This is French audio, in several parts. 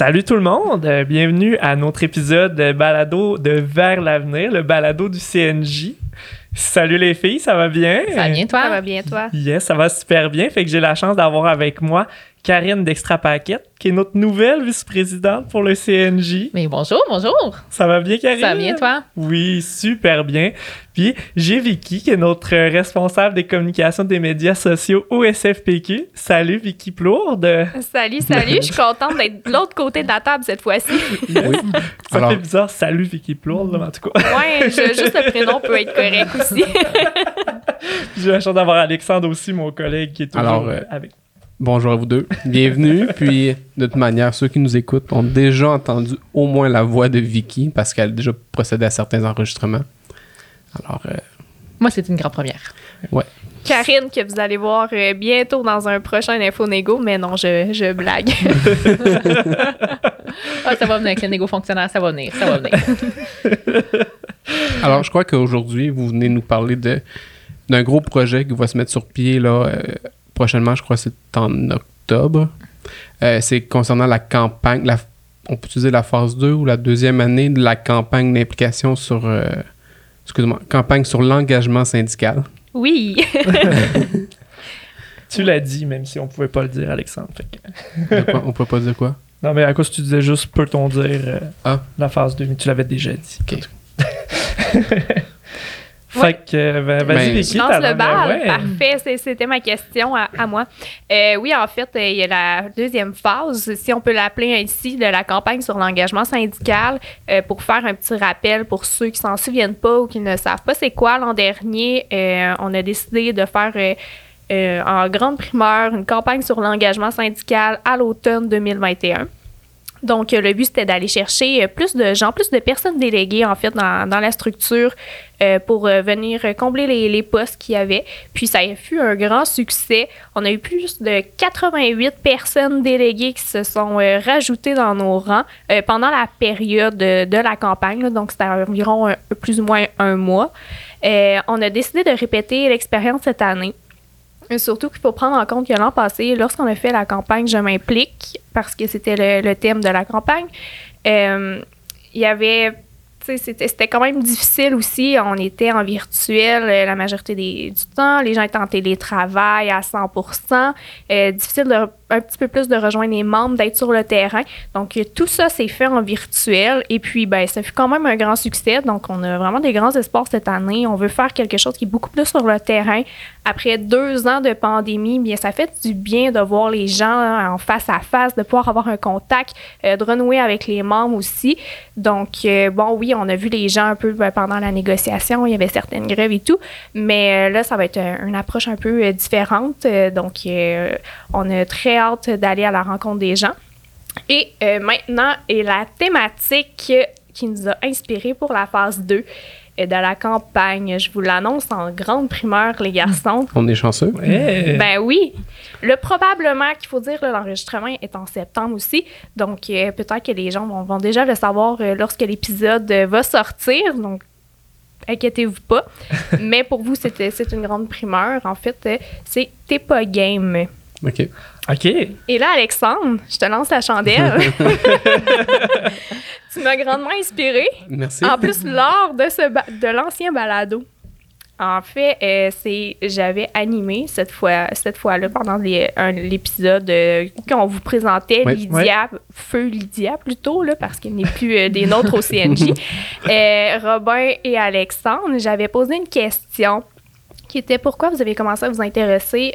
Salut tout le monde, euh, bienvenue à notre épisode de balado de Vers l'avenir, le balado du CNJ. Salut les filles, ça va bien? Ça va bien toi? Ça va bien toi? Yes, ça va super bien. Fait que j'ai la chance d'avoir avec moi Karine d'Extra Paquette, qui est notre nouvelle vice-présidente pour le CNJ. Mais bonjour, bonjour. Ça va bien, Karine? Ça va bien, toi? Oui, super bien. Puis j'ai Vicky, qui est notre responsable des communications des médias sociaux au SFPQ. Salut, Vicky Plourde. Salut, salut. Je suis contente d'être de l'autre côté de la table cette fois-ci. Oui. Ça fait bizarre, salut, Vicky Plourde, là, en tout cas. Ouais, je, juste le prénom peut être correct aussi. j'ai la chance d'avoir Alexandre aussi, mon collègue, qui est toujours Alors, euh, avec Bonjour à vous deux. Bienvenue. Puis, de toute manière, ceux qui nous écoutent ont déjà entendu au moins la voix de Vicky parce qu'elle a déjà procédé à certains enregistrements. Alors, euh, Moi, c'est une grande première. ouais. Karine, que vous allez voir euh, bientôt dans un prochain Info Négo, mais non, je, je blague. Ah, ça va venir avec le négo fonctionnaire, ça va venir, ça va venir. Alors, je crois qu'aujourd'hui, vous venez nous parler de d'un gros projet qui va se mettre sur pied là, euh, prochainement. Je crois que c'est en octobre. Euh, c'est concernant la campagne. La, on peut utiliser la phase 2 ou la deuxième année de la campagne d'implication sur. euh, excuse-moi, campagne sur l'engagement syndical. Oui. Tu l'as dit, même si on pouvait pas le dire, Alexandre. Fait que- quoi? on peut pas dire quoi? Non, mais à cause tu disais juste peut-on dire euh, Ah. la phase 2, mais tu l'avais déjà dit. Ok. fait que, euh, ben, vas-y, Vicky. Je lance le bal. ouais. Parfait. C'était ma question à, à moi. Euh, oui, en fait, euh, il y a la deuxième phase, si on peut l'appeler ainsi, de la campagne sur l'engagement syndical. Euh, pour faire un petit rappel pour ceux qui s'en souviennent pas ou qui ne savent pas c'est quoi, l'an dernier, euh, on a décidé de faire euh, euh, en grande primeur une campagne sur l'engagement syndical à l'automne 2021. Donc, euh, le but, c'était d'aller chercher euh, plus de gens, plus de personnes déléguées, en fait, dans, dans la structure euh, pour venir combler les, les postes qu'il y avait. Puis, ça a fut un grand succès. On a eu plus de 88 personnes déléguées qui se sont rajoutées dans nos rangs pendant la période de, la campagne. donc, c'était environ plus ou moins un mois. On a décidé de répéter l'expérience cette année. Surtout qu'il faut prendre en compte que l'an passé, lorsqu'on a fait la campagne Je m'implique, parce que c'était le, le thème de la campagne, euh, il y avait. C'était quand même difficile aussi. On était en virtuel euh, la majorité des- du temps. Les gens étaient en télétravail à 100% Euh, Difficile de, un petit peu plus de rejoindre les membres, d'être sur le terrain. Donc, euh, tout ça s'est fait en virtuel. Et puis, ben, ça fut quand même un grand succès. Donc, on a vraiment des grands espoirs cette année. On veut faire quelque chose qui est beaucoup plus sur le terrain. Après deux ans de pandémie, bien, ça fait du bien de voir les gens hein, en face à face, de pouvoir avoir un contact, euh, de renouer avec les membres aussi. Donc, bon, oui, on a vu les gens un peu ben, pendant la négociation. Il y avait certaines grèves et tout. Mais euh, là, ça va être un- une approche un peu euh, différente. Euh, donc, on a très hâte d'aller à la rencontre des gens. Et maintenant est la thématique qui nous a inspiré pour la phase 2 euh, de la campagne. Je vous l'annonce en grande primeur, les garçons. On est chanceux. Ouais. Ben oui. Le probablement qu'il faut dire, l'enregistrement est en septembre aussi. Donc, euh, peut-être que les gens vont, vont déjà le savoir euh, lorsque l'épisode euh, va sortir. Donc, inquiétez-vous pas. Mais pour vous, c'était- c'est une grande primeur. En fait, euh, c'est T'es pas game. OK. OK. Et là, Alexandre, je te lance la chandelle. tu m'as grandement inspiré. Merci. En plus, lors de, ce ba- de l'ancien balado, en fait, euh, c'est j'avais animé cette fois cette fois-là pendant l'épisode euh, quand on vous présentait. Lydia, Feu Lydia plutôt, là, parce qu'elle n'est plus euh, des nôtres au CNJ. Euh, Robin et Alexandre, j'avais posé une question qui était pourquoi vous avez commencé à vous intéresser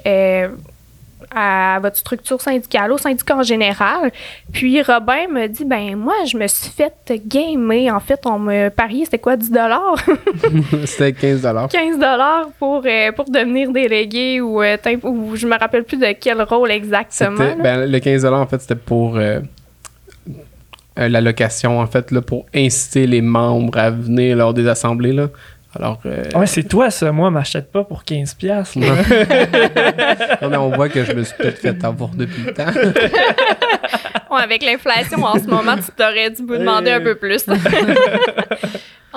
à votre structure syndicale, au syndicat en général. Puis Robin me dit ben moi je me suis fait gamer en fait on me pariait c'était quoi 10 dollars? C'était 15 15 dollars pour euh, pour devenir délégué ou, euh, ou je me rappelle plus de quel rôle exactement. Ben, le 15 en fait, c'était pour euh, euh, la location, en fait, là, pour inciter les membres à venir lors des assemblées. Là. Alors, euh, Ouais, c'est toi, ça. Moi, m'achète pas pour 15$. piastres, là. non, mais on voit que je me suis peut-être fait avoir depuis le temps. Ouais, avec l'inflation en ce moment, tu t'aurais dû me demander un peu plus.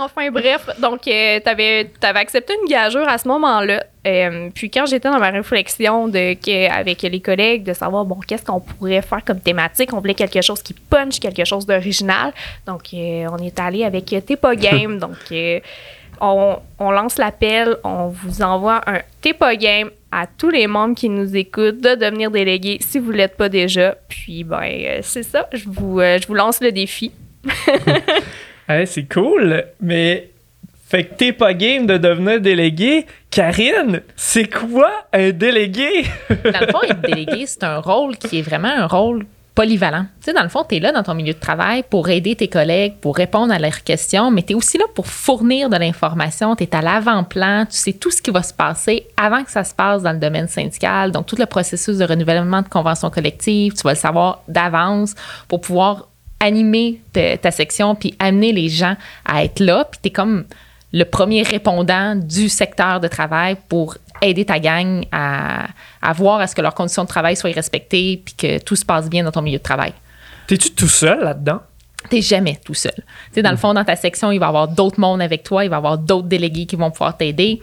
Enfin, bref, donc, tu avais, accepté une gageure à ce moment-là. Euh, puis, quand j'étais dans ma réflexion de, que, avec les collègues de savoir, bon, qu'est-ce qu'on pourrait faire comme thématique, on voulait quelque chose qui punch, quelque chose d'original. Donc, euh, on est allé avec T'es pas game. donc, euh, on, on, lance l'appel, on vous envoie un T'es pas game à tous les membres qui nous écoutent de devenir délégués si vous ne l'êtes pas déjà. Puis, ben, c'est ça, je vous, je vous lance le défi. c'est cool, mais fait que t'es pas game de devenir délégué. Karine, c'est quoi un délégué? dans le fond, être délégué, c'est un rôle qui est vraiment un rôle polyvalent. Tu sais, dans le fond, tu es là dans ton milieu de travail pour aider tes collègues, pour répondre à leurs questions, mais tu es aussi là pour fournir de l'information. Tu es à l'avant-plan, tu sais tout ce qui va se passer avant que ça se passe dans le domaine syndical. Donc, tout le processus de renouvellement de convention collective, tu vas le savoir d'avance pour pouvoir animer ta, section puis amener les gens à être là. Puis tu es comme le premier répondant du secteur de travail pour aider ta gang à, voir à ce que leurs conditions de travail soient respectées puis que tout se passe bien dans ton milieu de travail. T'es-tu tout seul là-dedans? T'es jamais tout seul. sais, dans le fond, dans ta section, il va y avoir d'autres mondes avec toi, il va y avoir d'autres délégués qui vont pouvoir t'aider.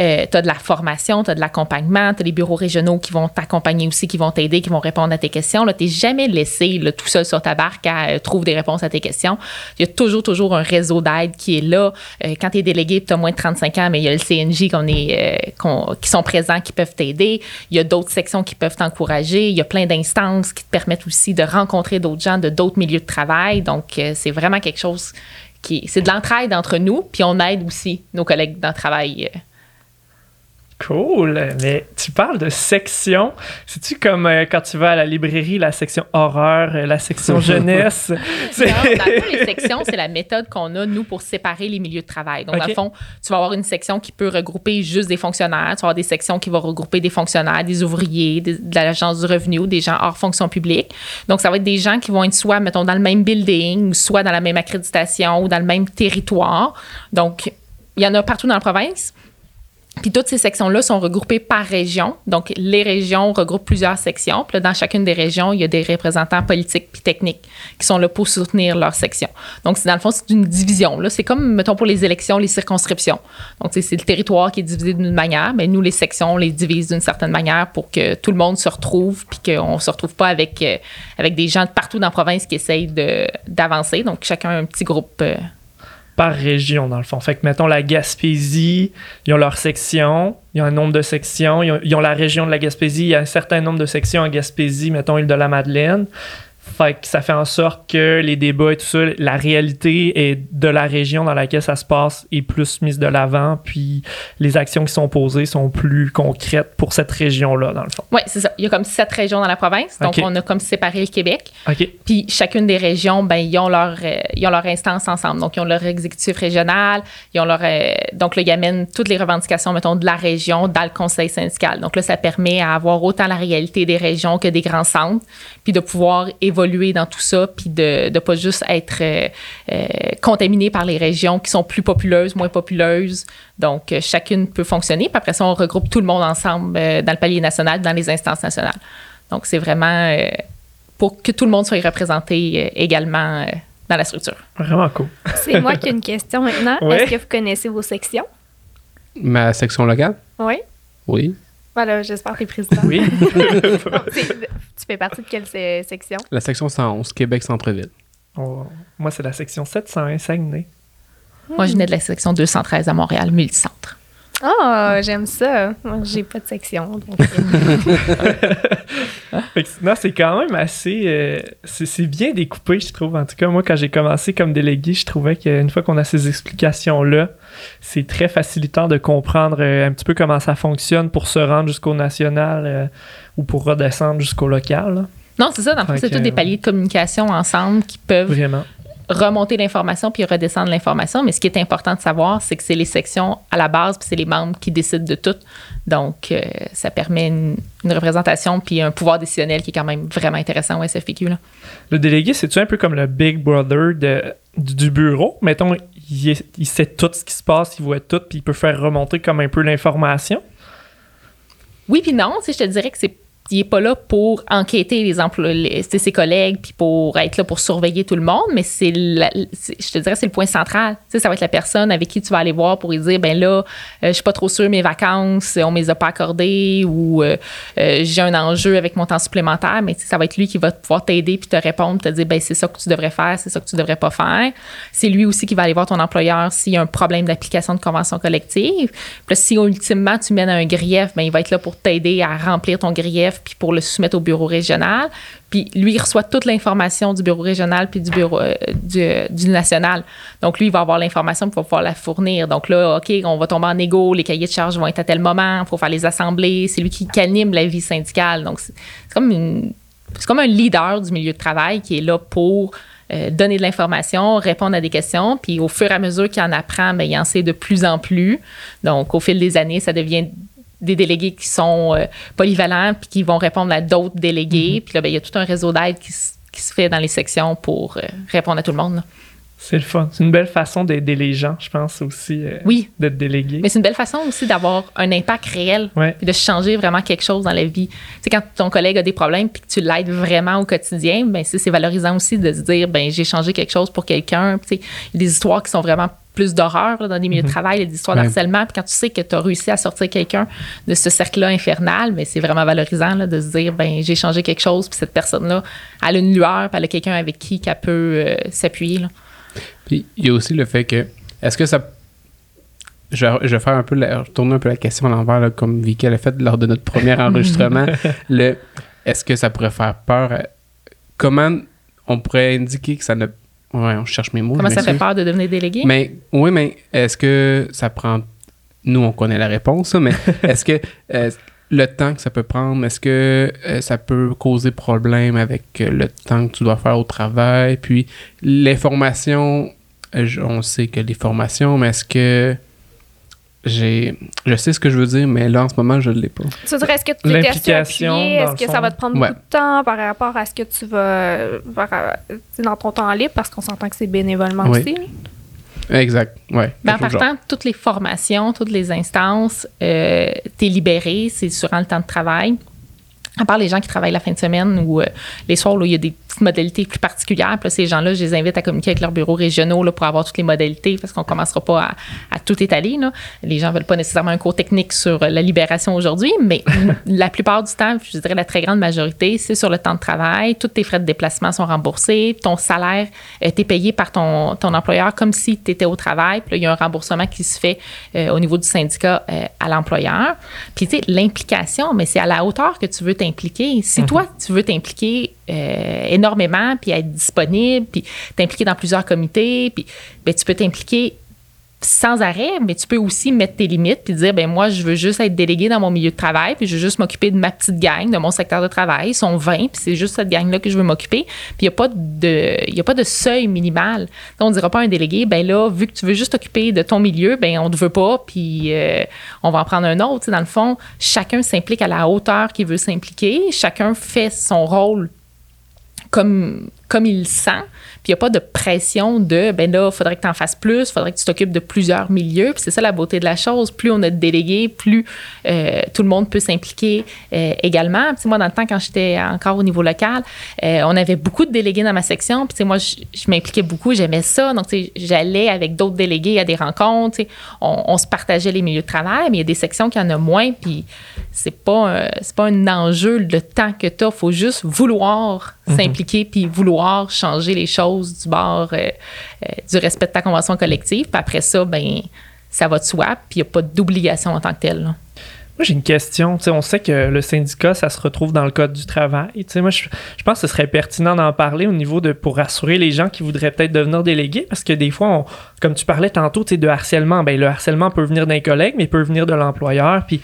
Euh, tu as de la formation, tu as de l'accompagnement, tu as des bureaux régionaux qui vont t'accompagner aussi, qui vont t'aider, qui vont répondre à tes questions. Tu n'es jamais laissé là, tout seul sur ta barque à euh, trouver des réponses à tes questions. Il y a toujours, toujours un réseau d'aide qui est là. Euh, quand tu es délégué tu as moins de 35 ans, mais il y a le CNJ qu'on est, qui sont présents, qui peuvent t'aider. Il y a d'autres sections qui peuvent t'encourager. Il y a plein d'instances qui te permettent aussi de rencontrer d'autres gens de d'autres milieux de travail. Donc, c'est vraiment quelque chose qui. C'est de l'entraide entre nous, puis on aide aussi nos collègues dans le travail Cool, mais tu parles de section. C'est-tu comme euh, quand tu vas à la librairie, la section horreur, euh, la section jeunesse? non, dans le fond, les sections, c'est la méthode qu'on a, nous, pour séparer les milieux de travail. Donc, dans le fond, tu vas avoir une section qui peut regrouper juste des fonctionnaires. Tu vas avoir des sections qui vont regrouper des fonctionnaires, des ouvriers, de l'agence du revenu ou des gens hors fonction publique. Donc, ça va être des gens qui vont être soit, mettons, dans le même building, ou soit dans la même accréditation ou dans le même territoire. Donc, il y en a partout dans la province. Puis toutes ces sections-là sont regroupées par région. Donc, les régions regroupent plusieurs sections. Puis dans chacune des régions, il y a des représentants politiques puis techniques qui sont là pour soutenir leur section. Donc, dans le fond, c'est une division. Là, c'est comme, mettons, pour les élections, les circonscriptions. Donc, c'est le territoire qui est divisé d'une manière, mais nous, les sections, on les divise d'une certaine manière pour que tout le monde se retrouve puis qu'on se retrouve pas avec, euh, avec des gens de partout dans la province qui essayent d'avancer. Donc, chacun a un petit groupe. Par région, dans le fond. Fait que, mettons, la Gaspésie, ils ont leur section, ils ont un nombre de sections, ils ont, la région de la Gaspésie, il y a un certain nombre de sections en Gaspésie, mettons, île de la Madeleine. Fait que ça fait en sorte que les débats et tout ça, la réalité est de la région dans laquelle ça se passe est plus mise de l'avant, puis les actions qui sont posées sont plus concrètes pour cette région-là, dans le fond. Oui, c'est ça. Il y a comme sept régions dans la province, donc on a comme séparé le Québec. OK. Puis chacune des régions, ben, ils ont leur, euh, ils ont leur instance ensemble. Donc, ils ont leur exécutif régional, ils ont leur. Euh, donc là, ils amènent toutes les revendications, mettons, de la région dans le conseil syndical. Donc là, ça permet à avoir autant la réalité des régions que des grands centres, puis de pouvoir évoluer évoluer dans tout ça, puis de ne pas juste être euh, euh, contaminé par les régions qui sont plus populeuses, moins populeuses. Donc, euh, chacune peut fonctionner. Puis après ça, on regroupe tout le monde ensemble dans le palier national, dans les instances nationales. Donc, c'est vraiment pour que tout le monde soit représenté également dans la structure. Vraiment cool. C'est moi qui ai une question maintenant. Est-ce que vous connaissez vos sections? Ma section locale? Oui. Oui. Voilà, j'espère que tu es président. Oui. tu fais partie de quelle section? La section 111, Québec Centre-Ville. Oh, moi, c'est la section 701, Saguenay. Moi, je venais de la section 213 à Montréal, multicentre. Oh, j'aime ça. Moi, j'ai pas de section. non, c'est quand même assez. Euh, c'est bien découpé, je trouve. En tout cas, moi, quand j'ai commencé comme délégué, je trouvais qu'une fois qu'on a ces explications-là, c'est très facilitant de comprendre euh, un petit peu comment ça fonctionne pour se rendre jusqu'au national euh, ou pour redescendre jusqu'au local. Non, c'est ça. Dans le c'est tous des paliers de communication ensemble qui peuvent Vraiment remonter l'information puis redescendre l'information. Mais ce qui est important de savoir, c'est que c'est les sections à la base puis c'est les membres qui décident de tout. Donc, euh, ça permet une, représentation puis un pouvoir décisionnel qui est quand même vraiment intéressant au SFPQ. Là. Le délégué, c'est-tu un peu comme le Big Brother de, du, bureau? Mettons, il, il, sait tout ce qui se passe, il voit tout puis il peut faire remonter comme un peu l'information? Oui puis non. Je te dirais que c'est il n'est pas là pour enquêter les employés, ses collègues, puis pour être là pour surveiller tout le monde, mais c'est, je te dirais, c'est le point central. ça va être la personne avec qui tu vas aller voir pour lui dire, ben là, euh, je suis pas trop sûr mes vacances, on me les a pas accordées, ou euh, euh, j'ai un enjeu avec mon temps supplémentaire, mais ça va être lui qui va pouvoir t'aider puis te répondre, te dire, ben c'est ça que tu devrais faire, c'est ça que tu devrais pas faire. C'est lui aussi qui va aller voir ton employeur s'il y a un problème d'application de convention collective. Puis si ultimement tu mènes à un grief, ben il va être là pour t'aider à remplir ton grief puis pour le soumettre au bureau régional. Puis lui, il reçoit toute l'information du bureau régional puis du bureau euh, du, national. Donc lui, il va avoir l'information, pour pouvoir la fournir. Donc là, OK, on va tomber en égo, les cahiers de charges vont être à tel moment, il faut faire les assemblées. C'est lui qui anime la vie syndicale. Donc c'est comme c'est comme un leader du milieu de travail qui est là pour euh, donner de l'information, répondre à des questions, puis au fur et à mesure qu'il en apprend, bien, il en sait de plus en plus. Donc, au fil des années, ça devient des délégués qui sont euh, polyvalents puis qui vont répondre à d'autres délégués. Mm-hmm. Puis là, ben, il y a tout un réseau d'aide qui, se fait dans les sections pour euh, répondre à tout le monde. C'est le fun. C'est une belle façon d'aider les gens, je pense aussi. Euh, oui. D'être délégué. Mais c'est une belle façon aussi d'avoir un impact réel et de changer vraiment quelque chose dans la vie. Tu sais, quand ton collègue a des problèmes puis que tu l'aides vraiment au quotidien, ben c'est valorisant aussi de se dire, ben j'ai changé quelque chose pour quelqu'un. Tu sais, il y a des histoires qui sont vraiment plus d'horreur dans des milieux de mhm. travail, des histoires d'harcèlement. Puis quand tu sais que tu as réussi à sortir quelqu'un de ce cercle-là infernal, mais c'est vraiment valorisant de se dire ben j'ai changé quelque chose, puis cette personne-là, elle a une lueur, puis elle a quelqu'un avec qui elle peut euh, s'appuyer. Puis il y a aussi le fait que est-ce que ça je vais, faire un peu tourner un peu la question à l'envers comme Vicky a fait lors de notre premier enregistrement le est-ce que ça pourrait faire peur comment on pourrait indiquer que ça ne Ouais, on cherche mes mots. Comment ça fait peur de devenir délégué? Mais oui, mais est-ce que ça prend. Nous, on connaît la réponse, mais est-ce que euh, le temps que ça peut prendre, est-ce que euh, ça peut causer problème avec euh, le temps que tu dois faire au travail? Puis l'information, on sait que les formations, mais est-ce que j'ai je sais ce que je veux dire mais là en ce moment je ne l'ai pas. Tu dirais est-ce que tu l'implication est-ce que ça va te prendre beaucoup de temps par rapport à ce que tu vas faire dans ton temps libre? Parce qu'on s'entend que c'est bénévolement aussi. Exact, ouais. Mais en partant, toutes les formations, toutes les instances, euh, tu es libéré, c'est durant le temps de travail. À part les gens qui travaillent la fin de semaine ou euh, les soirs où il y a des modalités plus particulières. Puis ces gens-là, je les invite à communiquer avec leurs bureaux régionaux pour avoir toutes les modalités parce qu'on ne commencera pas à, tout étaler. Les gens ne veulent pas nécessairement un cours technique sur la libération aujourd'hui, mais la plupart du temps, je dirais la très grande majorité, c'est sur le temps de travail. Tous tes frais de déplacement sont remboursés. Ton salaire est payé par ton, employeur comme si tu étais au travail. Il y a un remboursement qui se fait euh, au niveau du syndicat euh, à l'employeur. Puis tu sais, l'implication, mais c'est à la hauteur que tu veux. Si mhm. toi, tu veux t'impliquer euh, énormément, puis être disponible, puis t'impliquer dans plusieurs comités, puis ben, tu peux t'impliquer sans arrêt, mais tu peux aussi mettre tes limites puis dire ben moi je veux juste être délégué dans mon milieu de travail puis je veux juste m'occuper de ma petite gang, de mon secteur de travail, ils sont 20 puis c'est juste cette gang là que je veux m'occuper. Puis il y a pas de y a pas de seuil minimal. Donc, on dira pas à un délégué ben là vu que tu veux juste t'occuper de ton milieu, ben on te veut pas puis euh, on va en prendre un autre, dans le fond, chacun s'implique à la hauteur qu'il veut s'impliquer, chacun fait son rôle comme, comme il le sent. Puis il n'y a pas de pression de, ben là, il faudrait que tu en fasses plus, il faudrait que tu t'occupes de plusieurs milieux. Puis c'est ça la beauté de la chose. Plus on a de délégués, plus euh, tout le monde peut s'impliquer euh, également. Puis moi, dans le temps, quand j'étais encore au niveau local, euh, on avait beaucoup de délégués dans ma section. Puis moi, je, m'impliquais beaucoup, j'aimais ça. Donc, j'allais avec d'autres délégués à des rencontres. On, on, se partageait les milieux de travail, mais il y a des sections qui en ont moins. Puis c'est pas, c'est pas un enjeu le temps que tu as. Il faut juste vouloir mhm. s'impliquer puis vouloir changer les choses du bord euh, euh, du respect de ta convention collective. Puis après ça, ben ça va de soi, puis il n'y a pas d'obligation en tant que telle. Moi, j'ai une question. on sait que le syndicat, ça se retrouve dans le code du travail. moi, je, pense que ce serait pertinent d'en parler au niveau de pour rassurer les gens qui voudraient peut-être devenir délégués, parce que des fois, comme tu parlais tantôt, de harcèlement. Ben, le harcèlement peut venir d'un collègue, mais il peut venir de l'employeur. Puis,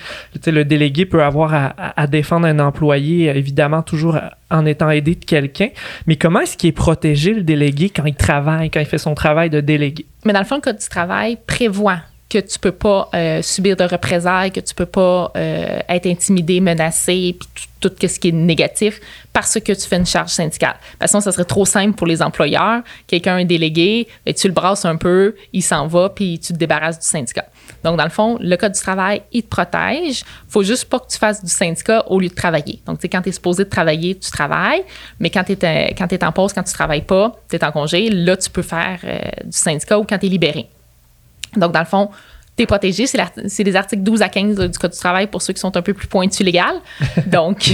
le délégué peut avoir à, défendre un employé, évidemment, toujours en étant aidé de quelqu'un. Mais comment est-ce qu'il est protégé, le délégué, quand il travaille, quand il fait son travail de délégué? Mais dans le fond, le code du travail prévoit que tu peux pas euh, subir de représailles, que tu peux pas euh, être intimidé, menacé, puis tout, ce qui est négatif parce que tu fais une charge syndicale. Parce que ça serait trop simple pour les employeurs. Quelqu'un est délégué, ben, tu le brasses un peu, il s'en va, puis tu te débarrasses du syndicat. Donc, dans le fond, le Code du travail, il te protège. faut juste pas que tu fasses du syndicat au lieu de travailler. Donc, tu sais, quand tu es supposé de travailler, tu travailles. Mais quand tu es, es en pause, quand tu travailles pas, tu es en congé, là, tu peux faire du syndicat ou quand tu es libéré. Donc, dans le fond, tu es protégé. C'est les articles 12 à 15 du Code du travail pour ceux qui sont un peu plus pointus légal. Donc,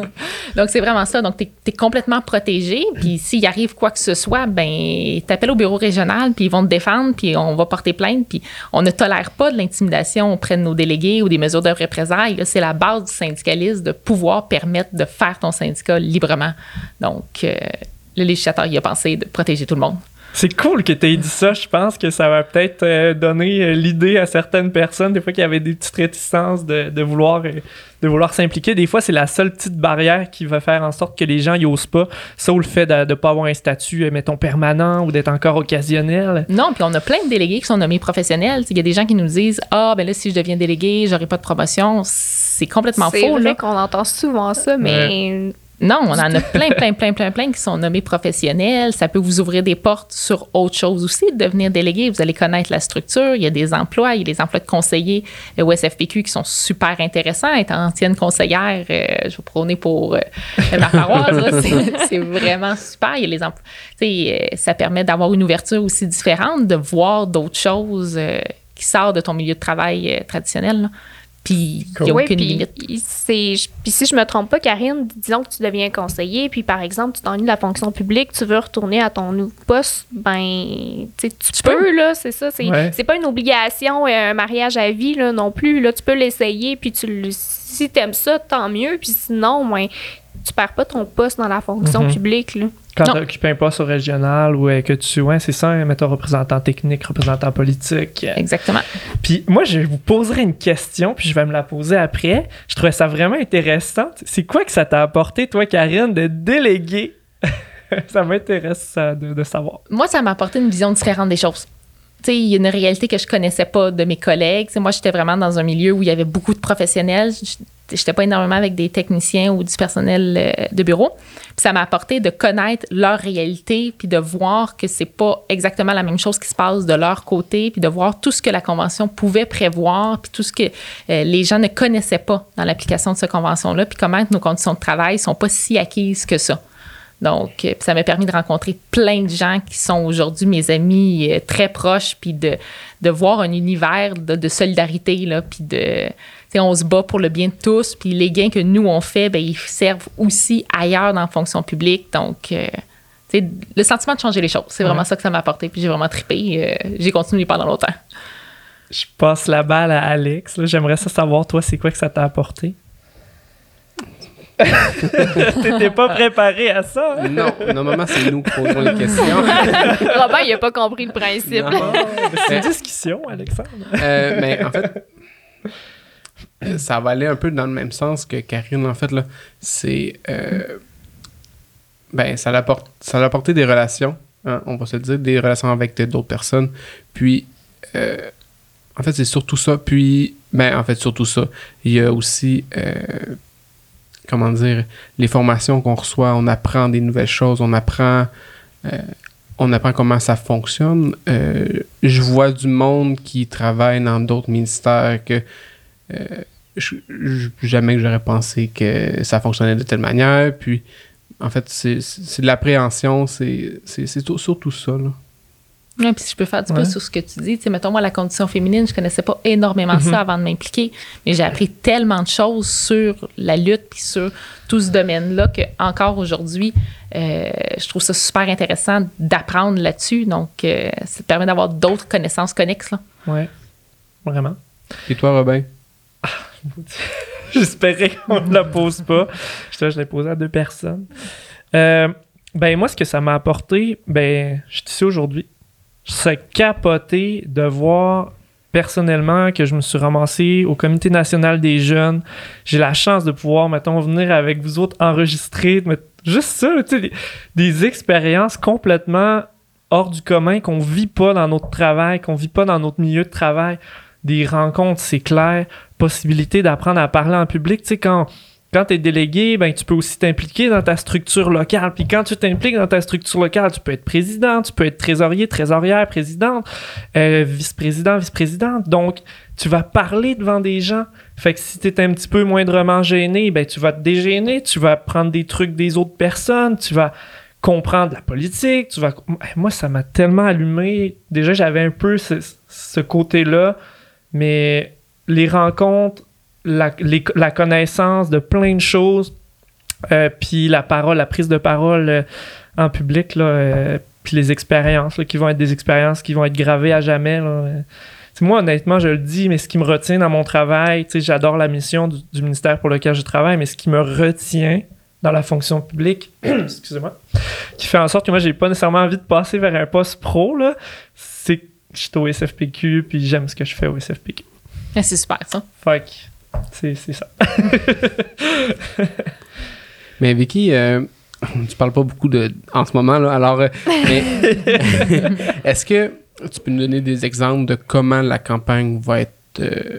donc c'est vraiment ça. Donc, tu es, complètement protégé. Puis, s'il arrive quoi que ce soit, ben, t'appelles au bureau régional, puis ils vont te défendre, puis on va porter plainte. Puis, on ne tolère pas de l'intimidation auprès de nos délégués ou des mesures de représailles. C'est la base du syndicalisme de pouvoir permettre de faire ton syndicat librement. Donc, euh, le législateur y a pensé de protéger tout le monde. C'est cool que tu aies dit ça. Je pense que ça va peut-être euh, donner euh, l'idée à certaines personnes, des fois qu'il y avait des petites réticences de, vouloir, euh, de vouloir s'impliquer. Des fois, c'est la seule petite barrière qui va faire en sorte que les gens n'osent pas. Ça ou le fait de ne pas avoir un statut, mettons, permanent ou d'être encore occasionnel. Non, puis on a plein de délégués qui sont nommés professionnels. Il y a des gens qui nous disent Ah, ben là, si je deviens délégué, j'aurai pas de promotion. C'est complètement faux. C'est vrai qu'on entend souvent ça, mais. Non, on en a plein, plein, plein, plein, plein qui sont nommés professionnels. Ça peut vous ouvrir des portes sur autre chose aussi, de devenir délégué. Vous allez connaître la structure. Il y a des emplois, il y a des emplois de conseillers au SFPQ qui sont super intéressants. Être ancienne conseillère, euh, je vais prôner pour euh, ma paroisse, c'est vraiment super. Il y a les emplois. Euh, ça permet d'avoir une ouverture aussi différente, de voir d'autres choses qui sortent de ton milieu de travail traditionnel. Puis il n'y a aucune limite. Puis si je me trompe pas, Karine, disons que tu deviens conseiller, puis par exemple, tu t'ennuies de la fonction publique, tu veux retourner à ton nouveau poste, ben, tu, peux, là, c'est ça. C'est pas une obligation, euh, un mariage à vie, là, non plus. Là, tu peux l'essayer, puis tu si tu aimes ça, tant mieux. Puis sinon, ben, tu perds pas ton poste dans la fonction mhm. publique. Là. Quand tu occupes un poste au régional ou que tu. Ouais, c'est ça, mettons représentant technique, représentant politique. Exactement. Puis moi, je vous poserai une question, puis je vais me la poser après. Je trouvais ça vraiment intéressant. C'est quoi que ça t'a apporté, toi, Karine, de déléguer? Ça m'intéresse de, de savoir. Moi, ça m'a apporté une vision différente des choses il y a une réalité que je connaissais pas de mes collègues. moi, j'étais vraiment dans un milieu où il y avait beaucoup de professionnels. J'étais pas énormément avec des techniciens ou du personnel euh, de bureau. Puis ça m'a apporté de connaître leur réalité, puis de voir que c'est pas exactement la même chose qui se passe de leur côté, puis de voir tout ce que la convention pouvait prévoir, puis tout ce que euh, les gens ne connaissaient pas dans l'application de cette convention-là, puis comment nos conditions de travail sont pas si acquises que ça. Donc, euh, ça m'a permis de rencontrer plein de gens qui sont aujourd'hui mes amis euh, très proches, puis de, de voir un univers de, solidarité, là, puis de... On se bat pour le bien de tous, puis les gains que nous, on fait, ben, ils servent aussi ailleurs dans la fonction publique. Donc, euh, le sentiment de changer les choses, c'est vraiment ça que ça m'a apporté, puis j'ai vraiment trippé. j'ai continué pendant longtemps. Je passe la balle à Alex. J'aimerais ça savoir, toi, c'est quoi que ça t'a apporté? T'étais pas préparé à ça? Hein? Non, normalement, c'est nous qui posons les questions. Robin, il a pas compris le principe. C'est une discussion, Alexandre. Euh, mais en fait, ça va aller un peu dans le même sens que Karine. En fait, là, c'est. Euh, ben, ça a, ça a apporté des relations, hein, on va se dire, des relations avec d'autres personnes. Puis, euh, en fait, c'est surtout ça. Puis, ben, en fait, surtout ça. Il y a aussi comment dire, les formations qu'on reçoit, on apprend des nouvelles choses, on apprend, euh, on apprend comment ça fonctionne. Euh, je vois du monde qui travaille dans d'autres ministères que euh, jamais que j'aurais pensé que ça fonctionnait de telle manière. Puis, en fait, c'est de l'appréhension, c'est surtout ça. Puis si je peux faire du peu sur ce que tu dis, tu sais, mettons, moi, la condition féminine, je connaissais pas énormément mm-hmm. ça avant de m'impliquer, mais j'ai appris tellement de choses sur la lutte puis sur tout ce domaine-là que encore aujourd'hui, euh, je trouve ça super intéressant d'apprendre là-dessus. Donc, euh, ça te permet d'avoir d'autres connaissances connexes. Oui, vraiment. Et toi, Robin? J'espérais qu'on ne la pose pas. Je, je l'ai posé à deux personnes. Euh, ben, moi, ce que ça m'a apporté, ben, je suis ici aujourd'hui serais capoté de voir personnellement que je me suis ramassé au Comité national des jeunes. J'ai la chance de pouvoir, mettons, venir avec vous autres enregistrer, juste ça, tu sais, des, expériences complètement hors du commun qu'on vit pas dans notre travail, qu'on vit pas dans notre milieu de travail. des rencontres, c'est clair. Possibilité d'apprendre à parler en public. Tu sais, quand, quand tu es délégué, ben, tu peux aussi t'impliquer dans ta structure locale. Puis quand tu t'impliques dans ta structure locale, tu peux être président, tu peux être trésorier, trésorière, présidente, euh, vice-président, vice-présidente. Donc, tu vas parler devant des gens. Fait que si tu es un petit peu moindrement gêné, ben, tu vas te dégêner, tu vas prendre des trucs des autres personnes, tu vas comprendre la politique, tu vas... Moi, ça m'a tellement allumé. Déjà, j'avais un peu ce, ce côté-là, mais les rencontres la, la, connaissance de plein de choses, euh, puis la parole, la prise de parole euh, en public, là, euh, puis les expériences qui vont être des expériences qui vont être gravées à jamais. Là. Moi, honnêtement, je le dis, mais ce qui me retient dans mon travail, j'adore la mission du, du, ministère pour lequel je travaille, mais ce qui me retient dans la fonction publique, excusez-moi, qui fait en sorte que moi, j'ai pas nécessairement envie de passer vers un poste pro, c'est que je suis au SFPQ, puis j'aime ce que je fais au SFPQ. C'est super, ça. Fuck. C'est ça. mais Vicky, euh, tu parles pas beaucoup de, en ce moment, là, alors, euh, est-ce que tu peux nous donner des exemples de comment la campagne va être. Euh,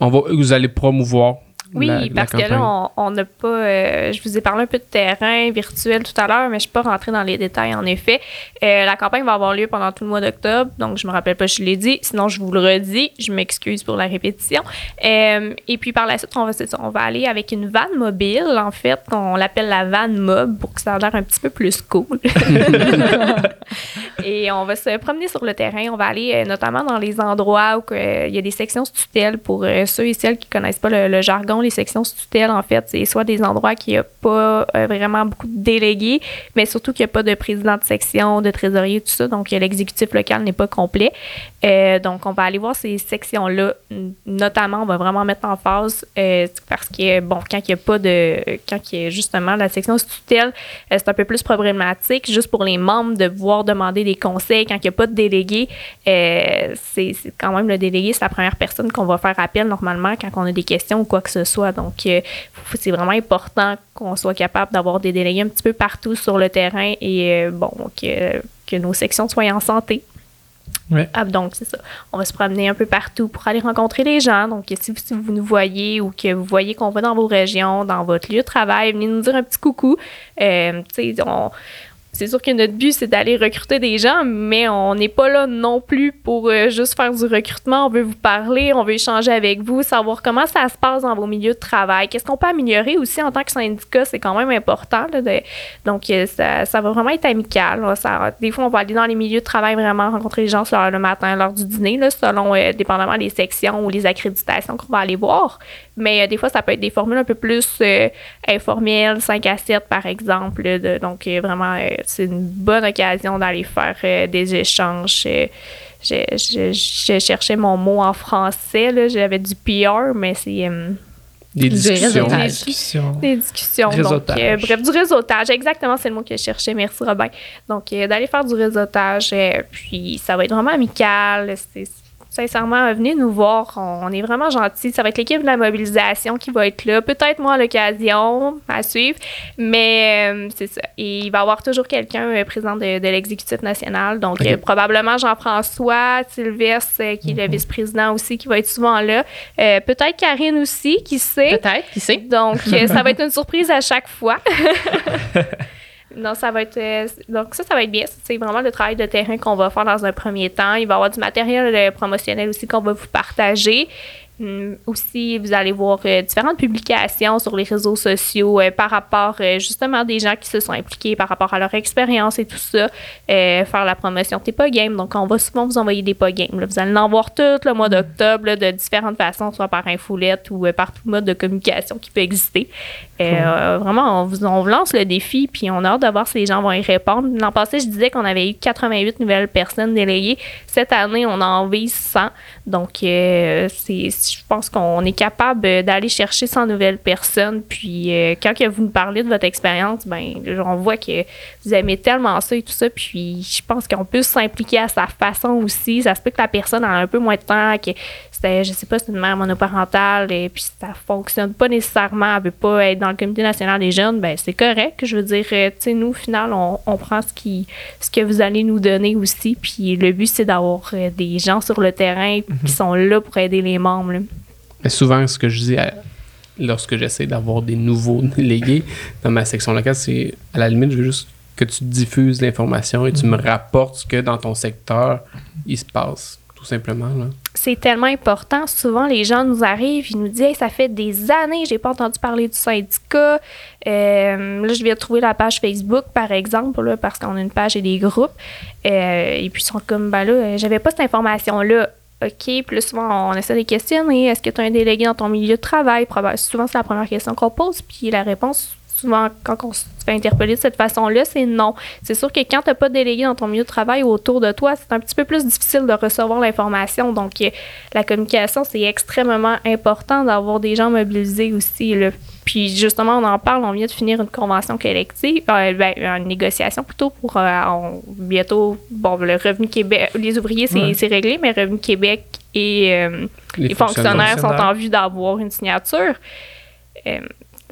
on va, vous allez promouvoir oui, parce que là, on n'a pas. Euh, je vous ai parlé un peu de terrain virtuel tout à l'heure, mais je ne suis pas rentrée dans les détails, en effet. Euh, la campagne va avoir lieu pendant tout le mois d'octobre, donc je me rappelle pas, je l'ai dit. Sinon, je vous le redis. Je m'excuse pour la répétition. Euh, et puis, par la suite, on va, on va aller avec une vanne mobile, en fait, qu'on l'appelle la vanne mob pour que ça ait l'air un petit peu plus cool. et on va se promener sur le terrain. On va aller notamment dans les endroits où il y a des sections tutelles pour ceux et celles qui connaissent pas le jargon les sections tutelle, en fait, c'est soit des endroits qui a pas euh, vraiment beaucoup de délégués, mais surtout qu'il n'y a pas de président de section, de trésorier, tout ça. Donc, l'exécutif local n'est pas complet. Euh, donc, on va aller voir ces sections-là. Notamment, on va vraiment mettre en phase euh, parce que, bon, quand il n'y a pas de. Quand il y a justement la section tutelle, c'est un peu plus problématique, juste pour les membres de pouvoir demander des conseils quand il n'y a pas de délégué. c'est quand même le délégué, c'est la première personne qu'on va faire appel normalement quand on a des questions ou quoi que ce soit donc, euh, c'est vraiment important qu'on soit capable d'avoir des délégués un petit peu partout sur le terrain et, euh, bon, que, que nos sections soient en santé. Ah, donc, c'est ça. On va se promener un peu partout pour aller rencontrer les gens. Donc, si vous, si vous nous voyez ou que vous voyez qu'on va dans vos régions, dans votre lieu de travail, venez nous dire un petit coucou. Euh, tu sais, on, c'est sûr que notre but, c'est d'aller recruter des gens, mais on n'est pas là non plus pour euh, juste faire du recrutement. On veut vous parler, on veut échanger avec vous, savoir comment ça se passe dans vos milieux de travail. Qu'est-ce qu'on peut améliorer aussi en tant que syndicat, c'est quand même important. donc, euh, ça, va vraiment être amical. des fois, on va aller dans les milieux de travail vraiment rencontrer les gens le matin, lors du dîner, selon, euh, dépendamment des sections ou les accréditations qu'on va aller voir. Mais des fois, ça peut être des formules un peu plus informelles, 5 à 7 par exemple. donc, vraiment c'est une bonne occasion d'aller faire euh, des échanges. Euh, je, cherchais mon mot en français, j'avais du PR, mais c'est. Euh, des discussions. Des discussions. Des discussions. Donc, bref, du réseautage. Exactement, c'est le mot que je cherchais. Merci, Robin. Donc, d'aller faire du réseautage, puis ça va être vraiment amical. C'est sincèrement, venez nous voir. On, est vraiment gentils. Ça va être l'équipe de la mobilisation qui va être là. Peut-être moi à l'occasion à suivre, mais euh, c'est ça. Et il va y avoir toujours quelqu'un euh, présent de, l'exécutif national. Donc, euh, probablement Jean-François, Sylvestre, qui est le mhm. vice-président aussi, qui va être souvent là. Peut-être Karine aussi, qui sait? Peut-être, qui sait? Donc, ça va être une surprise à chaque fois. Non, ça va être. Euh, donc, ça, ça va être bien. C'est vraiment le travail de terrain qu'on va faire dans un premier temps. Il va y avoir du matériel euh, promotionnel aussi qu'on va vous partager. Hum, aussi, vous allez voir euh, différentes publications sur les réseaux sociaux euh, par rapport euh, justement des gens qui se sont impliqués par rapport à leur expérience et tout ça. faire la promotion T'es pas game. Donc, on va souvent vous envoyer des pas game. Vous allez en voir tout le mois d'octobre de différentes façons, soit par infolette ou par tout mode de communication qui peut exister. vraiment, on vous, on lance le défi, puis on a hâte de voir si les gens vont y répondre. L'an passé, je disais qu'on avait eu 88 nouvelles personnes délayées. Cette année, on en vise 100. Donc, c'est je pense qu'on est capable d'aller chercher 100 nouvelles personnes. Puis euh, quand que vous nous parlez de votre expérience, ben on voit que vous aimez tellement ça et tout ça. Puis je pense qu'on peut s'impliquer à sa façon aussi. Ça se peut que la personne a un peu moins de temps, que c'était, je sais pas, c'est une mère monoparentale et puis ça fonctionne pas nécessairement, elle veut pas être dans le comité national des jeunes, ben c'est correct. Je veux dire, euh, tu sais, nous, au final, on, on, prend ce, qui, ce que vous allez nous donner aussi. Puis le but, c'est d'avoir euh, des gens sur le terrain qui mhm. sont là pour aider les membres. Mais souvent, ce que je dis lorsque j'essaie d'avoir des nouveaux délégués dans ma section locale, c'est à la limite, je veux juste que tu diffuses l'information et tu me rapportes ce que dans ton secteur il se passe, tout simplement. C'est tellement important. Souvent, les gens nous arrivent, ils nous disent ça fait des années, j'ai pas entendu parler du syndicat. Euh, là, je viens de trouver la page Facebook, par exemple, là, parce qu'on a une page et des groupes. Euh, et puis, ils sont comme ben là, j'avais pas cette information-là. OK, là, souvent, on essaie de questionner. Est-ce que tu as un délégué dans ton milieu de travail? Souvent, c'est la première question qu'on pose. Puis la réponse, souvent, quand on se fait interpeller de cette façon-là, c'est non. C'est sûr que quand tu n'as pas de délégué dans ton milieu de travail autour de toi, c'est un petit peu plus difficile de recevoir l'information. Donc, euh, la communication, c'est extrêmement important d'avoir des gens mobilisés aussi. Là. Puis justement, on en parle, on vient de finir une convention collective, euh, ben, une négociation plutôt pour euh, bientôt, bon, le Revenu Québec, les ouvriers, c'est réglé, mais Revenu Québec et les, fonctionnaires, sont en vue d'avoir une signature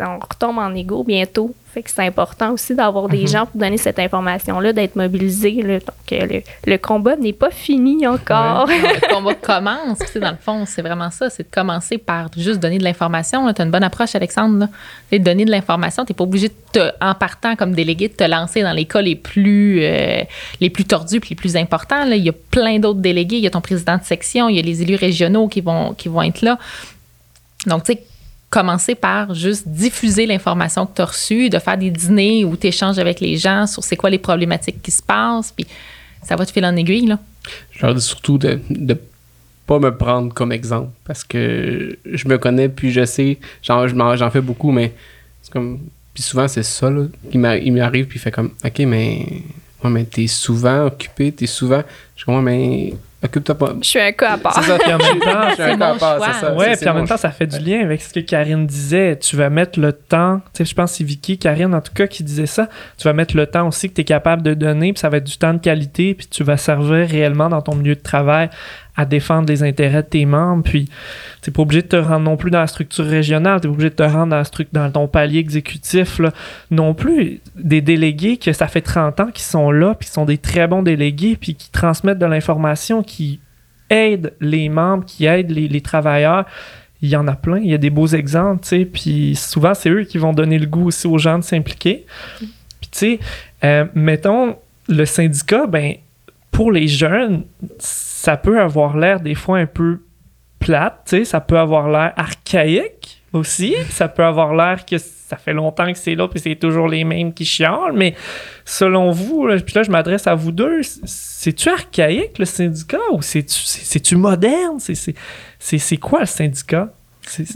on retombe en égo bientôt. Fait que c'est important aussi d'avoir des mhm. gens pour donner cette information-là, d'être mobilisés. Donc, euh, le, combat n'est pas fini encore. le combat commence. dans le fond, c'est vraiment ça. C'est de commencer par juste donner de l'information. Tu as une bonne approche, Alexandre. C'est de donner de l'information. Tu n'es pas obligé, de en partant comme délégué, de te lancer dans les cas les plus, euh, les plus tordus et les plus importants. Là. Il y a plein d'autres délégués. Il y a ton président de section, il y a les élus régionaux qui vont, qui vont être là. Donc, tu sais, commencer par juste diffuser l'information que tu as reçue, de faire des dîners où tu échanges avec les gens sur c'est quoi les problématiques qui se passent, puis ça va te filer en aiguille. Là. Je leur dis surtout de ne pas me prendre comme exemple parce que je me connais, puis je sais, j'en fais beaucoup, mais c'est comme. Puis souvent, c'est ça, là, il m'arrive, puis il fait comme, OK, mais. Ouais, mais t'es souvent occupé, t'es souvent. Je comprends, mais je suis un cas à part. C'est ça. Puis en même temps, je suis un cas à part, c'est ça. Ouais, puis en même temps, ça fait du lien avec ce que Karine disait. Tu vas mettre le temps. Tu sais, je pense que c'est Vicky, Karine en tout cas, qui disait ça. Tu vas mettre le temps aussi que tu es capable de donner, puis ça va être du temps de qualité, puis tu vas servir réellement dans ton milieu de travail à défendre les intérêts de tes membres. Puis, tu pas obligé de te rendre non plus dans la structure régionale, tu pas obligé de te rendre dans, dans ton palier exécutif non plus. Des délégués que ça fait 30 ans qui sont là, puis qui sont des très bons délégués, puis qui transmettent de l'information, qui aident les membres, qui aident les, travailleurs. Il y en a plein, il y a des beaux exemples, tu sais, puis souvent, c'est eux qui vont donner le goût aussi aux gens de s'impliquer. Puis, tu sais, euh, mettons, le syndicat, ben, pour les jeunes, ça peut avoir l'air des fois un peu plate, tu sais, ça peut avoir l'air archaïque aussi, ça peut avoir l'air que ça fait longtemps que c'est là puis c'est toujours les mêmes qui chialent, mais selon vous, puis là je m'adresse à vous deux, c'est-tu archaïque le syndicat ou c'est-tu moderne? C'est quoi le syndicat?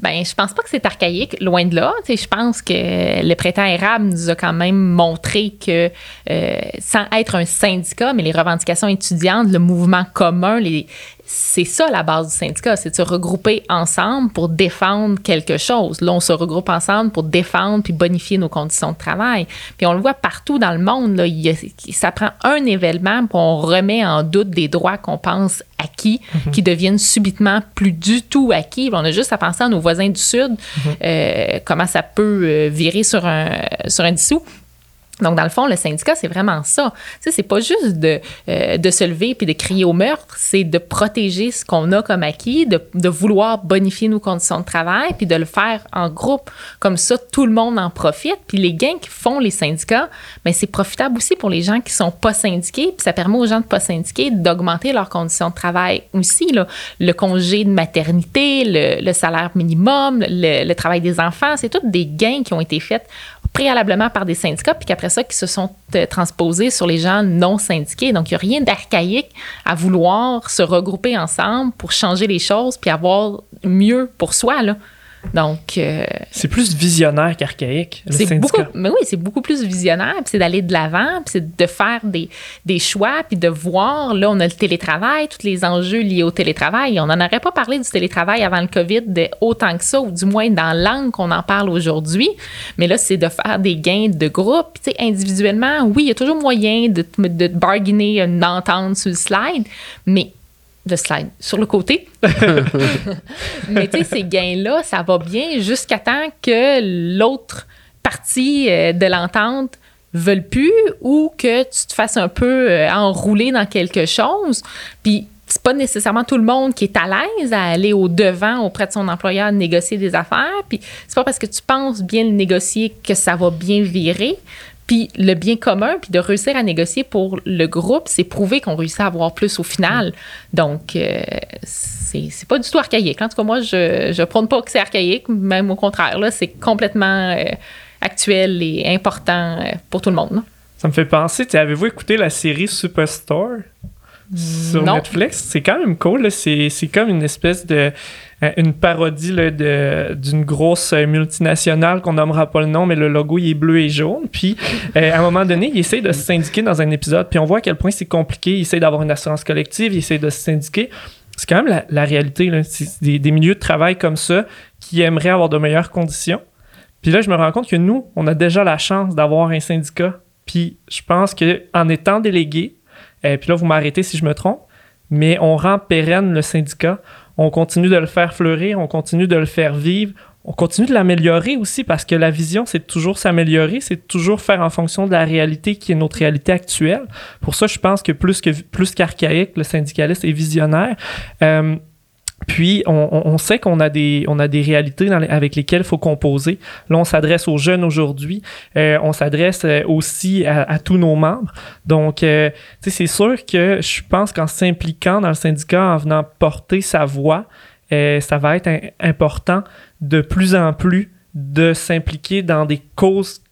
Ben, je pense pas que c'est archaïque, loin de là. je pense que le printemps érable nous a quand même montré que, euh, sans être un syndicat, mais les revendications étudiantes, le mouvement commun, les, c'est ça la base du syndicat, c'est de se regrouper ensemble pour défendre quelque chose. Là, on se regroupe ensemble pour défendre puis bonifier nos conditions de travail. Puis on le voit partout dans le monde, là, il ça prend un événement pour on remet en doute des droits qu'on pense acquis, mhm. qui deviennent subitement plus du tout acquis. On a juste à penser à nos voisins du Sud, mhm. euh, comment ça peut euh, virer sur un, sur un dissous. Donc, dans le fond, le syndicat, c'est vraiment ça. Tu sais, c'est pas juste de, euh, de se lever puis de crier au meurtre, c'est de protéger ce qu'on a comme acquis, de, vouloir bonifier nos conditions de travail puis de le faire en groupe. Comme ça, tout le monde en profite. Puis les gains qui font les syndicats, mais ben, c'est profitable aussi pour les gens qui sont pas syndiqués. Puis ça permet aux gens de pas syndiquer d'augmenter leurs conditions de travail aussi. Le congé de maternité, le, le salaire minimum, le, le travail des enfants, c'est tous des gains qui ont été faits préalablement par des syndicats, puis qu'après ça, qui se sont euh, transposés sur les gens non syndiqués. Donc, il n'y a rien d'archaïque à vouloir se regrouper ensemble pour changer les choses, puis avoir mieux pour soi. Là. Donc. Euh, c'est plus visionnaire qu'archaïque, c'est. Beaucoup, mais oui, c'est beaucoup plus visionnaire, puis c'est d'aller de l'avant, puis c'est de faire des, des choix, puis de voir. Là, on a le télétravail, tous les enjeux liés au télétravail. On n'en aurait pas parlé du télétravail avant le COVID de autant que ça, ou du moins dans l'angle qu'on en parle aujourd'hui. Mais là, c'est de faire des gains de groupe. Tu sais, individuellement, oui, il y a toujours moyen de, de bargainer une entente sur le slide, mais de slide sur le côté. Mais tu sais, ces gains-là, ça va bien jusqu'à temps que l'autre partie euh, de l'entente veulent plus ou que tu te fasses un peu euh, enrouler dans quelque chose. Puis c'est pas nécessairement tout le monde qui est à l'aise à aller au devant auprès de son employeur négocier des affaires. Puis c'est pas parce que tu penses bien le négocier que ça va bien virer. Puis le bien commun, puis de réussir à négocier pour le groupe, c'est prouver qu'on réussit à avoir plus au final. Donc, euh, c'est pas du tout archaïque. En tout cas, moi, je ne prône pas que c'est archaïque, même au contraire. Là, c'est complètement euh, actuel et important euh, pour tout le monde. Ça me fait penser, avez-vous écouté la série Superstore? Sur Netflix? C'est quand même cool. C'est comme une espèce de une parodie d'une grosse euh, multinationale qu'on nommera pas le nom, mais le logo il est bleu et jaune. Puis euh, à un moment donné, il essaie de se syndiquer dans un épisode, puis on voit à quel point c'est compliqué. Il essaie d'avoir une assurance collective, il essaie de se syndiquer. C'est quand même la, réalité. Des, milieux de travail comme ça qui aimeraient avoir de meilleures conditions. Puis là, je me rends compte que nous, on a déjà la chance d'avoir un syndicat. Puis je pense qu'en étant délégué, et puis là, vous m'arrêtez si je me trompe, mais on rend pérenne le syndicat on continue de le faire fleurir, on continue de le faire vivre, on continue de l'améliorer aussi parce que la vision, c'est toujours s'améliorer, c'est toujours faire en fonction de la réalité qui est notre réalité actuelle. Pour ça, je pense que plus que plus qu'archaïque, le syndicaliste est visionnaire. Euh, puis, on, sait qu'on a des, on a des réalités avec lesquelles il faut composer. Là, on s'adresse aux jeunes aujourd'hui. Euh, on s'adresse euh, aussi à, tous nos membres. Donc, euh, c'est sûr que je pense qu'en s'impliquant dans le syndicat, en venant porter sa voix, ça va être important de plus en plus de s'impliquer dans des causes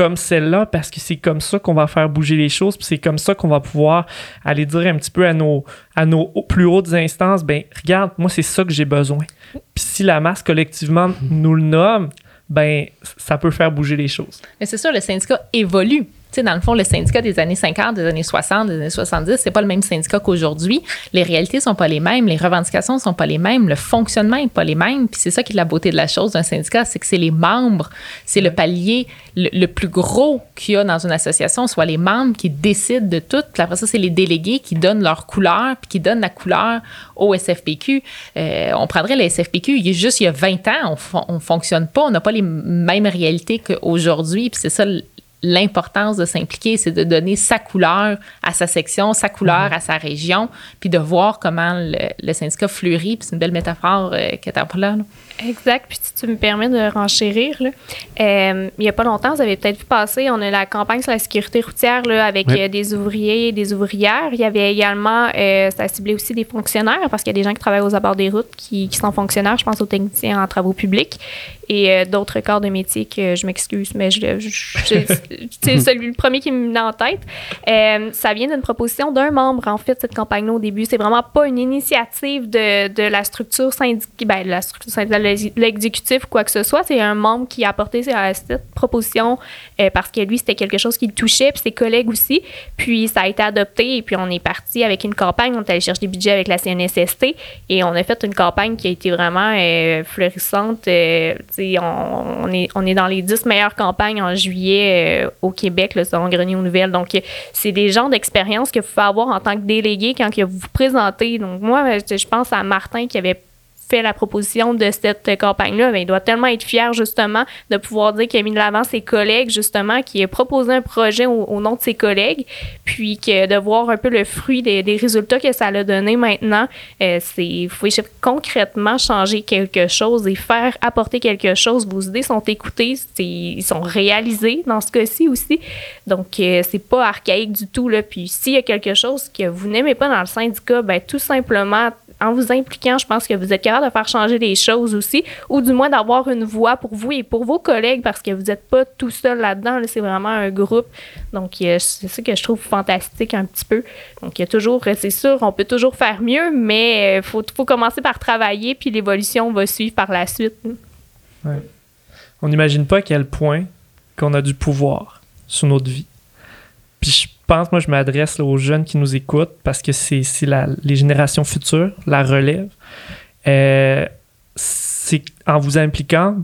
comme celle-là parce que c'est comme ça qu'on va faire bouger les choses puis c'est comme ça qu'on va pouvoir aller dire un petit peu à nos à nos plus hautes instances ben regarde moi c'est ça que j'ai besoin. Puis si la masse collectivement nous le nomme ben ça peut faire bouger les choses. Mais c'est sûr le syndicat évolue sais, dans le fond, le syndicat des années 50, des années 60, des années 70, c'est pas le même syndicat qu'aujourd'hui. Les réalités sont pas les mêmes, les revendications sont pas les mêmes, le fonctionnement est pas les mêmes. Puis c'est ça qui est la beauté de la chose d'un syndicat, c'est que c'est les membres, c'est le palier le, plus gros qu'il y a dans une association, soit les membres qui décident de tout. Puis après ça, c'est les délégués qui donnent leur couleur, puis qui donnent la couleur au SFPQ. Euh, on prendrait le SFPQ, il a juste il y a 20 ans, on, on fonctionne pas, on n'a pas les mêmes réalités qu'aujourd'hui. Puis c'est ça l'importance de s'impliquer, c'est de donner sa couleur à sa section, sa couleur mhm. à sa région, puis de voir comment le, syndicat fleurit. Puis c'est une belle métaphore euh, que tu as là. Exact. Puis si tu me permets de renchérir, là, euh, il n'y a pas longtemps, vous avez peut-être vu passer, on a la campagne sur la sécurité routière là, avec euh, des ouvriers et des ouvrières. Il y avait également, euh, ça ciblait aussi des fonctionnaires parce qu'il y a des gens qui travaillent aux abords des routes qui, qui sont fonctionnaires. Je pense aux techniciens en travaux publics et euh, d'autres corps de métier que je m'excuse, mais je, c'est celui le premier qui me vient en tête. ça vient d'une proposition d'un membre, en fait, cette campagne-là au début. C'est vraiment pas une initiative de, de la structure syndicale, ben, la structure syndicale l'exécutif ou quoi que ce soit. C'est un membre qui a apporté cette proposition euh, parce que lui, c'était quelque chose qui le touchait, puis ses collègues aussi. Puis ça a été adopté et puis on est parti avec une campagne. On est allé chercher des budgets avec la CNSST et on a fait une campagne qui a été vraiment euh, florissante. Euh, on, est, on est dans les 10 meilleures campagnes en juillet au Québec, le Salon Grenier aux Nouvelles. Donc, c'est des genres d'expériences que vous pouvez avoir en tant que délégué quand vous vous présentez. Donc, moi, je pense à Martin qui avait fait la proposition de cette campagne-là, ben, il doit tellement être fier justement de pouvoir dire qu'il a mis de l'avant ses collègues, justement, qu'il a proposé un projet au, nom de ses collègues, puis que de voir un peu le fruit des, résultats que ça a donné maintenant, euh, c'est il faut concrètement changer quelque chose et faire apporter quelque chose. Vos idées sont écoutées, ils sont réalisés dans ce cas-ci aussi. Donc, euh, c'est pas archaïque du tout. Là. Puis, s'il y a quelque chose que vous n'aimez pas dans le syndicat, ben, tout simplement, en vous impliquant, je pense que vous êtes capable de faire changer les choses aussi, ou du moins d'avoir une voix pour vous et pour vos collègues, parce que vous n'êtes pas tout seul là-dedans, c'est vraiment un groupe. Donc, c'est ça que je trouve fantastique un petit peu. Donc, il y a toujours, c'est sûr, on peut toujours faire mieux, mais il euh, faut, faut commencer par travailler, puis l'évolution va suivre par la suite. On n'imagine pas à quel point qu'on a du pouvoir sur notre vie. Puis je pense, moi, je m'adresse aux jeunes qui nous écoutent parce que c'est les générations futures, la relève. Euh, c'est en vous impliquant,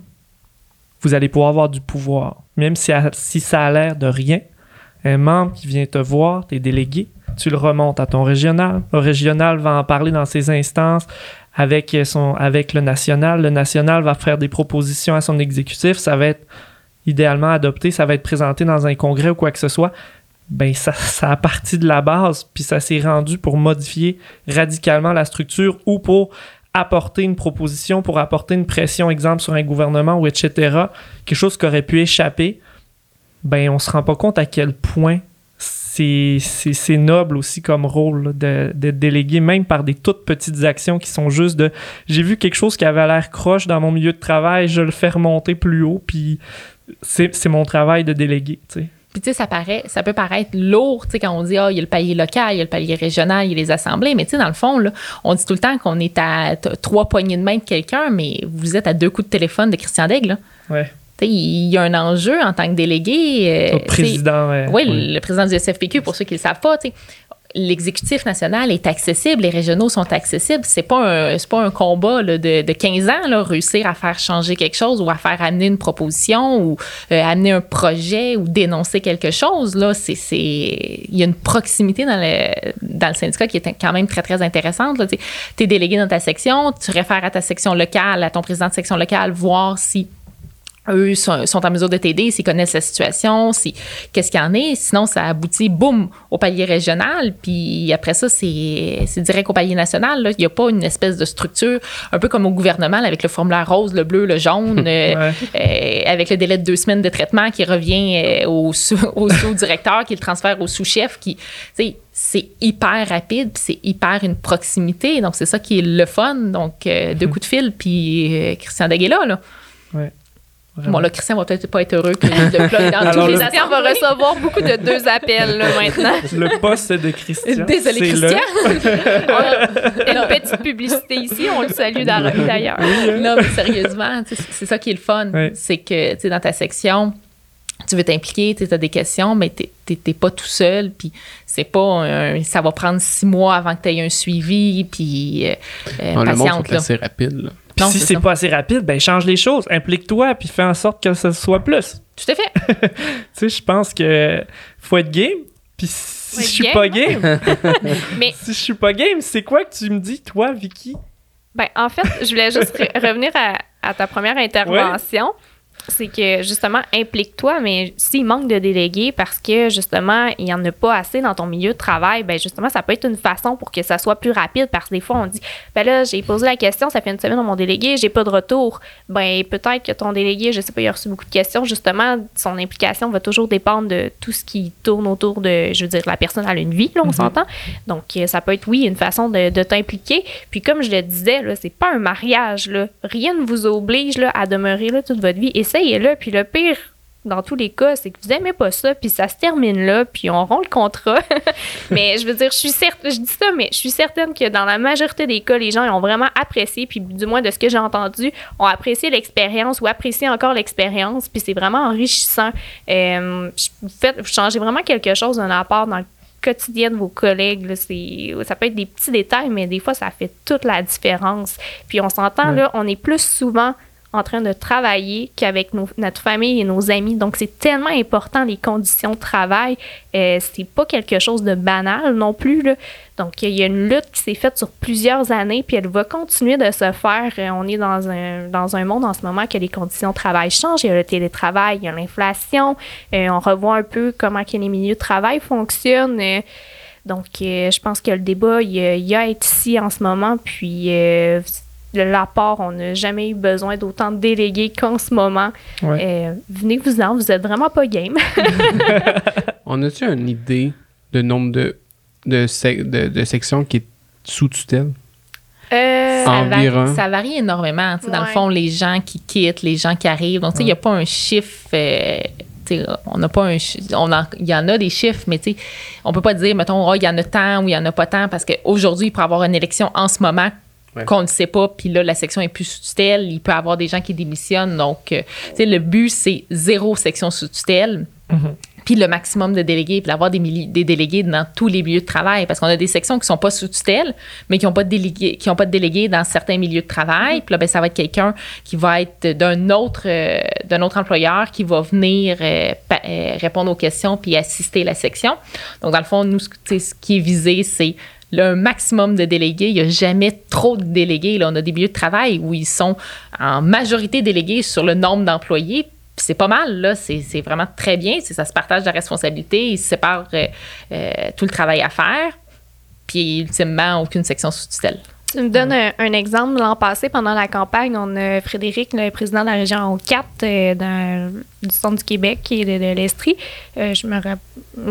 vous allez pouvoir avoir du pouvoir. Même si, si ça a l'air de rien, un membre qui vient te voir, tes délégués, tu le remontes à ton régional. Le régional va en parler dans ses instances avec, son, avec le national. Le national va faire des propositions à son exécutif. Ça va être idéalement adopté, ça va être présenté dans un congrès ou quoi que ce soit. Ben, ça, ça a parti de la base, puis ça s'est rendu pour modifier radicalement la structure ou pour apporter une proposition, pour apporter une pression, exemple, sur un gouvernement ou etc., quelque chose qui aurait pu échapper, ben, on se rend pas compte à quel point c'est noble aussi comme rôle d'être délégué, même par des toutes petites actions qui sont juste de j'ai vu quelque chose qui avait l'air croche dans mon milieu de travail, je le fais remonter plus haut, puis c'est mon travail de délégué. Puis tu sais, ça, paraît, ça peut paraître lourd, tu sais, quand on dit, ah, il y a le palier local, il y a le palier régional, il y a les assemblées, mais tu sais, dans le fond, là, on dit tout le temps qu'on est à trois poignées de main de quelqu'un, mais vous êtes à deux coups de téléphone de Christian Daigle, Ouais il y a un enjeu en tant que délégué. Euh, président. oui, le président du SFPQ, pour ceux qui ne le savent pas, l'exécutif national est accessible, les régionaux sont accessibles. C'est pas un, pas un combat de, de, 15 ans, là, réussir à faire changer quelque chose ou à faire amener une proposition ou euh, amener un projet ou dénoncer quelque chose. Là, c'est, il y a une proximité dans le, dans le syndicat qui est quand même très, très intéressante. Tu es délégué dans ta section, tu réfères à ta section locale, à ton président de section locale, voir si eux sont, en mesure de t'aider, s'ils connaissent la situation, si, qu'est-ce qu'il y en est. Sinon, ça aboutit, boum, au palier régional. Puis après ça, c'est, direct au palier national. Là. Il n'y a pas une espèce de structure, un peu comme au gouvernement, avec le formulaire rose, le bleu, le jaune, euh, euh, avec le délai de deux semaines de traitement qui revient euh, au, au sous-directeur, qui le transfère au sous-chef. qui c'est hyper rapide, puis c'est hyper une proximité. Donc, c'est ça qui est le fun. Donc, deux hmm. coups de fil, puis Christian Daguet là. là. Bon, là, Christian va peut-être pas être heureux que le plug dans tous les Christian va recevoir beaucoup de deux appels là, maintenant. Le poste de Christian. Désolé, Christian. Une petite publicité ici, on le salue d'ailleurs. Non, mais sérieusement, c'est ça qui est le fun. C'est que, tu sais, dans ta section, tu veux t'impliquer, tu as des questions, mais tu n'es pas tout seul. Puis c'est pas ça va prendre six mois avant que tu aies un suivi. Puis euh, euh le monde, assez rapide. Là si c'est pas assez rapide, ben change les choses, implique-toi, puis fais en sorte que ce soit plus. Tout à fait. tu sais, je pense que faut être game. Puis si je suis pas game, Mais... si je suis pas game, c'est quoi que tu me dis, toi, Vicky? Ben, en fait, je voulais juste revenir à, ta première intervention c'est que justement, implique-toi, mais s'il manque de délégués parce que justement, il n'y en a pas assez dans ton milieu de travail, ben justement, ça peut être une façon pour que ça soit plus rapide parce que des fois, on dit, ben là, j'ai posé la question, ça fait une semaine dans mon délégué, j'ai pas de retour. Ben peut-être que ton délégué, je sais pas, il a reçu beaucoup de questions, justement, son implication va toujours dépendre de tout ce qui tourne autour de, je veux dire, la personne a une vie, là, on mhm. s'entend. Donc, euh, ça peut être, oui, une façon de, de t'impliquer. Puis comme je le disais, là, c'est pas un mariage, là. Rien ne vous oblige là, à demeurer là toute votre vie. Et là. Puis le pire, dans tous les cas, c'est que vous aimez pas ça, puis ça se termine là, puis on rompt le contrat. mais je veux dire, je suis certaine, je dis ça, mais je suis certaine que dans la majorité des cas, les gens ont vraiment apprécié, puis du moins de ce que j'ai entendu, ont apprécié l'expérience ou apprécié encore l'expérience, puis c'est vraiment enrichissant. Euh, vous, faites, vous changez vraiment quelque chose d'un apport dans le quotidien de vos collègues. ça peut être des petits détails, mais des fois, ça fait toute la différence. Puis on s'entend, là, on est plus souvent en train de travailler qu'avec notre famille et nos amis. Donc, c'est tellement important les conditions de travail. Euh, c'est pas quelque chose de banal non plus. Là. Donc, il y a une lutte qui s'est faite sur plusieurs années, puis elle va continuer de se faire. Euh, on est dans un, dans un monde en ce moment que les conditions de travail changent. Il y a le télétravail, il y a l'inflation. Euh, on revoit un peu comment les milieux de travail fonctionnent. Euh, donc, je pense que le débat, il y, a, être ici en ce moment, puis l'apport, on n'a jamais eu besoin d'autant de délégués qu'en ce moment. Euh, venez-vous-en, vous êtes vraiment pas game. on a-tu une idée de nombre de, de, de, sections qui est sous tutelle? Euh, Environ. Ça, varie, énormément. Dans le fond, les gens qui quittent, les gens qui arrivent. Donc, il n'y a pas un chiffre. Euh, on n'a pas un il y en a des chiffres mais tu sais on peut pas dire mettons oh, il y en a tant ou il y en a pas tant parce qu'aujourd'hui il pourrait y avoir une élection en ce moment qu'on ne sait pas, puis là, la section est plus sous tutelle. Il peut y avoir des gens qui démissionnent. Donc, euh, tu sais, le but, c'est zéro section sous tutelle. Mhm. Puis le maximum de délégués, puis d'avoir des, des délégués dans tous les milieux de travail. Parce qu'on a des sections qui sont pas sous tutelle, mais qui n'ont pas, de délégués- qui ont pas de délégués dans certains milieux de travail. Puis là, ben, ça va être quelqu'un qui va être d'un autre, euh, d'un autre employeur qui va venir euh, pa- euh, répondre aux questions puis assister la section. Donc, dans le fond, nous, ce qui est visé, c'est le maximum de délégués. Il n'y a jamais trop de délégués. Là, on a des milieux de travail où ils sont en majorité délégués sur le nombre d'employés. C'est pas mal, là. C'est vraiment très bien. Ça se partage la responsabilité. Ils se séparent euh, euh, tout le travail à faire. Puis, ultimement, aucune section sous tutelle. Tu me donnes un, un exemple. L'an passé, pendant la campagne, on a Frédéric, le président de la région 4 euh, dans- du centre du Québec et de, de l'Estrie. Euh, je me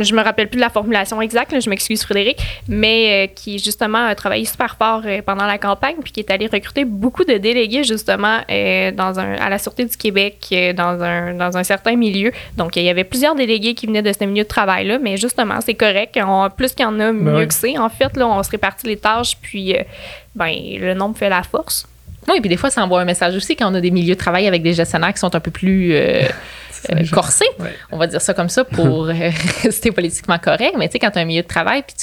je me rappelle plus de la formulation exacte, là, je m'excuse Frédéric, mais euh, qui justement a travaillé super fort euh, pendant la campagne puis qui est allé recruter beaucoup de délégués justement dans un, à la Sûreté du Québec dans, un, dans un certain milieu. Donc il y avait plusieurs délégués qui venaient de ce milieu de travail-là, mais justement c'est correct. On- plus qu'il y en a, mieux oui. que c'est. En fait, là, on se répartit les tâches puis... ben, le nombre fait la force. Oui, puis des fois, ça envoie un message aussi quand on a des milieux de travail avec des gestionnaires qui sont un peu plus euh, euh. Ouais. On va dire ça comme ça pour euh, rester politiquement correct. Mais tu sais, quand tu as un milieu de travail puis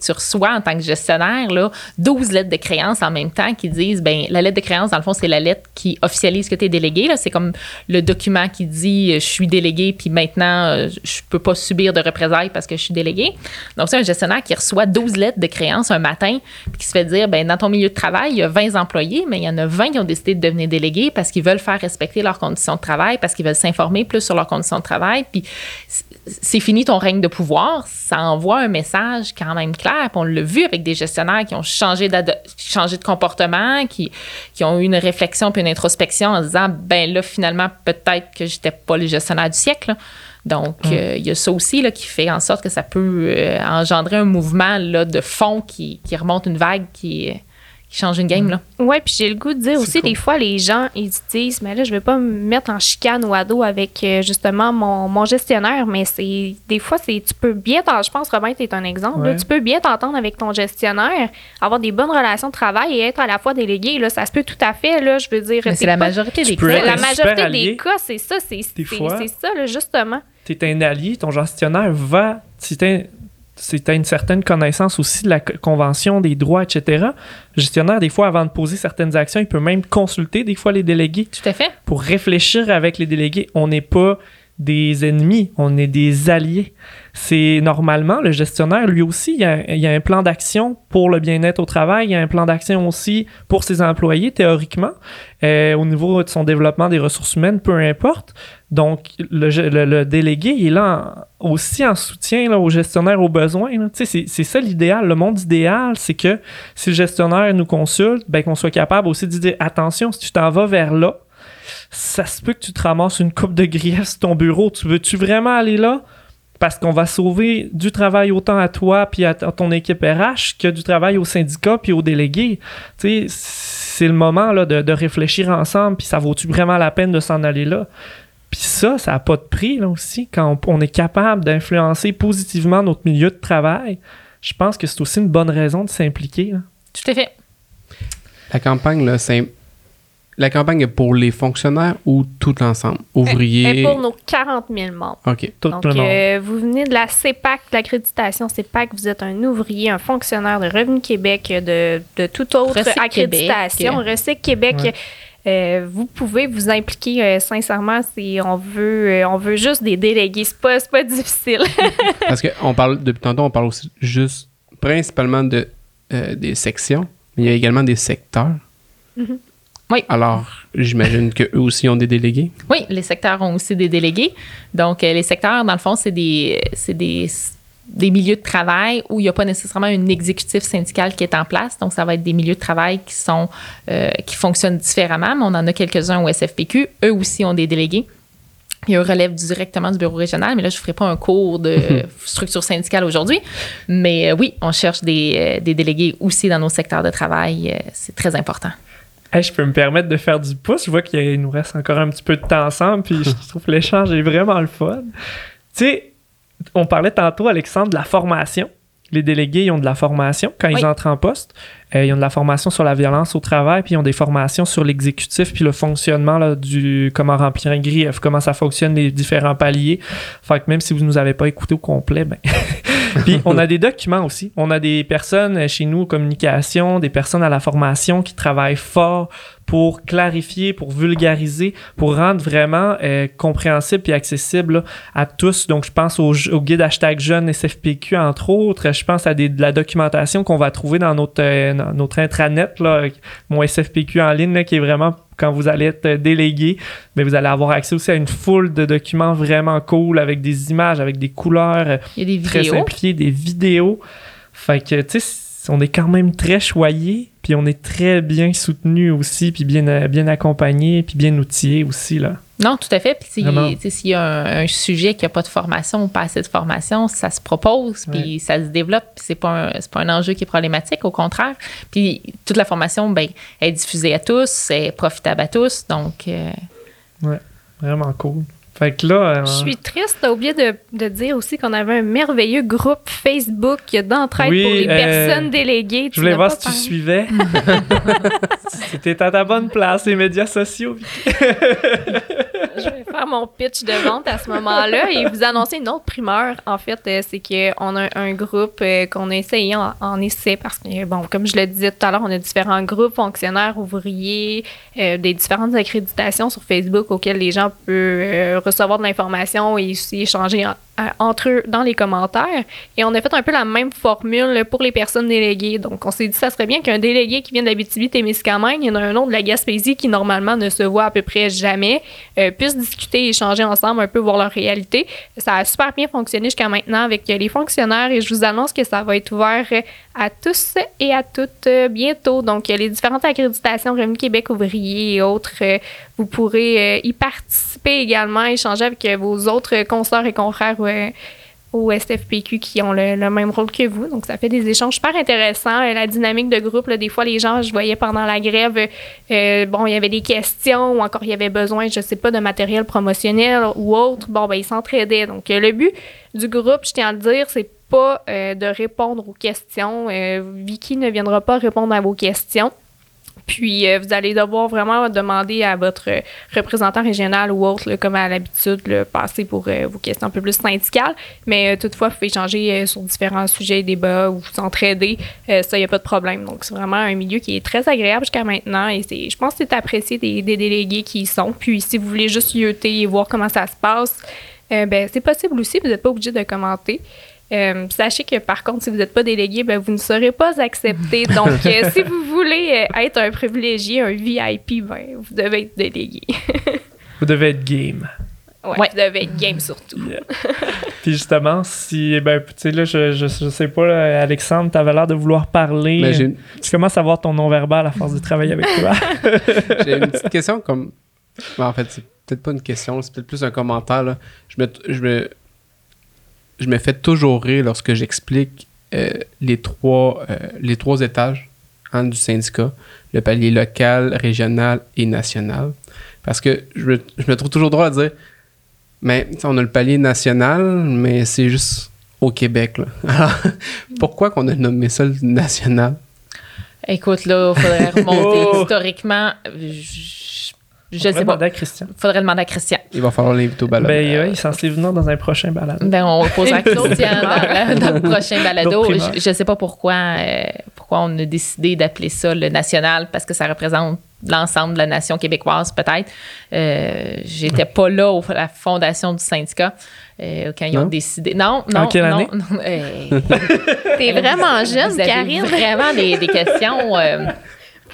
tu, reçois en tant que gestionnaire là, 12 lettres de créance en même temps qui disent, ben la lettre de créance, dans le fond, c'est la lettre qui officialise que tu es délégué. là. C'est comme le document qui dit, euh, je suis délégué puis maintenant, je peux pas subir de représailles parce que je suis délégué. Donc, c'est un gestionnaire qui reçoit 12 lettres de créance un matin puis qui se fait dire, ben dans ton milieu de travail, il y a 20 employés, mais il y en a 20 qui ont décidé de devenir délégués parce qu'ils veulent faire respecter leurs conditions de travail, parce qu'ils veulent s'informer plus sur leurs conditions de travail. Puis c'est fini ton règne de pouvoir. Ça envoie un message quand même clair. Puis on l'a vu avec des gestionnaires qui ont changé, de comportement, qui, qui ont eu une réflexion puis une introspection en disant, ben là, finalement, peut-être que j'étais pas le gestionnaire du siècle. là. Donc, euh, il y a ça aussi là, qui fait en sorte que ça peut euh, engendrer un mouvement là, de fond qui, qui remonte une vague qui, qui change une game. Là. Ouais, puis j'ai le goût de dire aussi, cool. des fois, les gens, ils se disent, mais là, je vais pas me mettre en chicane ou à dos avec euh, justement mon, mon gestionnaire, mais c'est des fois, c'est tu peux bien je pense, Robin, tu es un exemple, là, tu peux bien t'entendre avec ton gestionnaire, avoir des bonnes relations de travail et être à la fois délégué, là, ça se peut tout à fait, là, je veux dire. Mais c'est la majorité des cas. La majorité des cas, c'est ça, c'est ça, là, justement. tu es un allié, ton gestionnaire va, si tu as une certaine connaissance aussi de la co- convention, des droits, etc., le gestionnaire, des fois, avant de poser certaines actions, il peut même consulter des fois les délégués Tout à fait. pour réfléchir avec les délégués. On n'est pas des ennemis, on est des alliés. C'est normalement, le gestionnaire, lui aussi, il y a, un plan d'action pour le bien-être au travail, il y a un plan d'action aussi pour ses employés, théoriquement, euh, au niveau de son développement des ressources humaines, peu importe. Donc, le, délégué, il est là aussi en soutien là, au gestionnaire aux besoins. C'est c'est ça l'idéal. Le monde idéal, c'est que si le gestionnaire nous consulte, ben, qu'on soit capable aussi de dire attention, si tu t'en vas vers là, ça se peut que tu te ramasses une coupe de griefs sur ton bureau. Tu veux-tu vraiment aller là? Parce qu'on va sauver du travail autant à toi puis à ton équipe RH que du travail au syndicat puis aux délégués. Tu sais, c'est le moment là, de, de réfléchir ensemble puis ça vaut-tu vraiment la peine de s'en aller là? Puis ça, ça n'a pas de prix là aussi. Quand on, on est capable d'influencer positivement notre milieu de travail, je pense que c'est aussi une bonne raison de s'impliquer. Tout à fait. La campagne, là, c'est. La campagne est pour les fonctionnaires ou tout l'ensemble? Et Ouvriers. pour nos 40 000 membres. OK. Tout Donc, le monde. euh, vous venez de la CEPAC, de l'accréditation CEPAC, vous êtes un ouvrier, un fonctionnaire de Revenu Québec, de, de toute autre Recyc accréditation, Québec. Recyc Québec. Ouais. euh, vous pouvez vous impliquer euh, sincèrement si on veut euh, on veut juste des délégués c'est pas c'est pas difficile Parce qu'on parle, depuis tantôt, on parle aussi juste principalement de, euh, des sections, mais il y a également des secteurs. Mhm. Oui. Alors, j'imagine qu'eux aussi ont des délégués? Oui, les secteurs ont aussi des délégués. Donc, euh, les secteurs, dans le fond, c'est des, des, des milieux de travail où il n'y a pas nécessairement un exécutif syndical qui est en place. Donc, ça va être des milieux de travail qui sont euh, qui fonctionnent différemment, mais on en a quelques-uns au SFPQ. Eux aussi ont des délégués. Ils eux relèvent directement du bureau régional, mais là, je ne ferai pas un cours de structure syndicale aujourd'hui. Mais euh, oui, on cherche des, des délégués aussi dans nos secteurs de travail. C'est très important. Hey, je peux me permettre de faire du pouce. Je vois qu'il nous reste encore un petit peu de temps ensemble, puis je trouve que l'échange est vraiment le fun. Tu sais, on parlait tantôt, Alexandre, de la formation. les délégués, ils ont de la formation quand Oui. ils entrent en poste. Euh, ils ont de la formation sur la violence au travail, puis ils ont des formations sur l'exécutif, puis le fonctionnement là, du comment remplir un grief, comment ça fonctionne, les différents paliers. Fait que même si vous nous avez pas écouté au complet, ben. puis on a des documents aussi. On a des personnes euh, chez nous, communication, des personnes à la formation qui travaillent fort pour clarifier, pour vulgariser, pour rendre vraiment euh, compréhensible et accessible à tous. Donc, je pense au, guide hashtag jeune SFPQ, entre autres. Je pense à de la documentation qu'on va trouver dans notre, euh, notre intranet, mon SFPQ en ligne, là, qui est vraiment quand vous allez être délégué, mais vous allez avoir accès aussi à une foule de documents vraiment cool avec des images, avec des couleurs euh, Il y a des très vidéos. simplifiées, des vidéos. Fait que, tu sais, on est quand même très choyé, puis on est très bien soutenu aussi, puis bien, euh, bien accompagné, puis bien outillé aussi, là. Non, tout à fait. Puis s'il y a un, un sujet qui n'a pas de formation ou pas assez de formation, ça se propose, puis ça se développe. Puis c'est pas un, pas un enjeu qui est problématique, au contraire. Puis toute la formation, ben, est diffusée à tous, est profitable à tous. Donc, euh, Vraiment cool. Fait que là, euh, Je suis triste, t'as oublié de, de dire aussi qu'on avait un merveilleux groupe Facebook d'entraide Oui, pour les euh, personnes déléguées. je voulais voir si tu suivais. C'était à ta bonne place, les médias sociaux. Je vais faire mon pitch de vente à ce moment-là et vous annoncer une autre primeur. En fait, euh, c'est qu'on a un groupe euh, qu'on a essayé en, essai parce que, bon, comme je le disais tout à l'heure, on a différents groupes, fonctionnaires, ouvriers, euh, des différentes accréditations sur Facebook auxquelles les gens peuvent recevoir de l'information et aussi échanger en- entre eux dans les commentaires. Et on a fait un peu la même formule pour les personnes déléguées. Donc, on s'est dit, ça serait bien qu'un délégué qui vient de l'Abitibi-Témiscamingue, il y en a un autre de la Gaspésie qui, normalement, ne se voit à peu près jamais, euh, puissent discuter, échanger ensemble, un peu voir leur réalité. Ça a super bien fonctionné jusqu'à maintenant avec les fonctionnaires et je vous annonce que ça va être ouvert à tous et à toutes bientôt. Donc, les différentes accréditations Revenu Québec ouvrier et autres, euh, vous pourrez euh, y participer également, échanger avec vos autres consoeurs et confrères euh, au SFPQ qui ont le, même rôle que vous. Donc, ça fait des échanges super intéressants. Euh, la dynamique de groupe, des fois, les gens, je voyais pendant la grève, euh, bon, il y avait des questions ou encore il y avait besoin, je sais pas, de matériel promotionnel ou autre. Bon, ben, ils s'entraidaient. Donc, euh, le but du groupe, je tiens à le dire, c'est pas euh, de répondre aux questions. Euh, Vicky ne viendra pas répondre à vos questions. Puis, euh, vous allez devoir vraiment demander à votre euh, représentant régional ou autre, comme à l'habitude, là, passer pour euh, vos questions un peu plus syndicales. Mais toutefois, vous pouvez échanger sur différents sujets, débats ou vous entraider. Ça, il n'y a pas de problème. Donc, c'est vraiment un milieu qui est très agréable jusqu'à maintenant. Et je pense que c'est apprécié des, des délégués qui y sont. Puis, si vous voulez juste yoter et voir comment ça se passe, ben, c'est possible aussi. Vous n'êtes pas obligé de commenter. Euh, sachez que par contre, si vous n'êtes pas délégué, ben, vous ne serez pas accepté. Donc, euh, si vous voulez euh, être un privilégié, un VIP, ben, vous devez être délégué. Vous devez être game. Ouais, Ouais. Vous devez être game surtout. Yeah. Puis justement, si, eh ben, tu sais, là, je, je, je sais pas, là, Alexandre, t'avais l'air de vouloir parler. Mais j'ai une, Je commence à voir ton non-verbal à force de travailler avec toi. j'ai une petite question comme. Ben, en fait, c'est peut-être pas une question, c'est peut-être plus un commentaire. là. Je, me, je, me, je me fais toujours rire lorsque j'explique euh, les, trois, euh, les trois étages hein, du syndicat le palier local, régional et national. Parce que je me, je me trouve toujours droit à dire mais on a le palier national, mais c'est juste au Québec. Là. Alors, pourquoi qu'on a nommé ça le national? écoute, là, il faudrait remonter Oh. historiquement. Je, je On sais pas. demander à Christian. faudrait demander à Christian. Il va falloir l'inviter au ballon. Ben, ouais, il est censé venir dans un prochain balade. Ben, on posera à Christian dans, dans le prochain balado. Je, je sais pas pourquoi, euh, pourquoi on a décidé d'appeler ça le national, parce que ça représente l'ensemble de la nation québécoise, peut-être. Euh, J'étais pas là au- à la fondation du syndicat euh, quand ils ont Non? décidé. Non, non. En quelle non, année? non, euh, T'es vraiment jeune, vous avez Karine. vraiment des, des questions.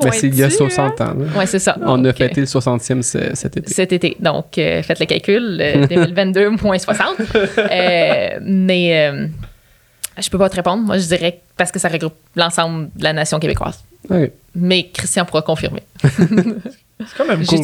Euh, Mais c'est il y a Pointu, hein? 60 ans. là. ouais, c'est ça. On a fêté le 60e ce- cet été. cet été. Donc, euh, faites le calcul, euh, 2022 moins 60. Euh, mais euh, je peux pas te répondre. Moi, je dirais parce que ça regroupe l'ensemble de la nation québécoise. Ok. Mais Christian pourra confirmer. C'est quand même cool.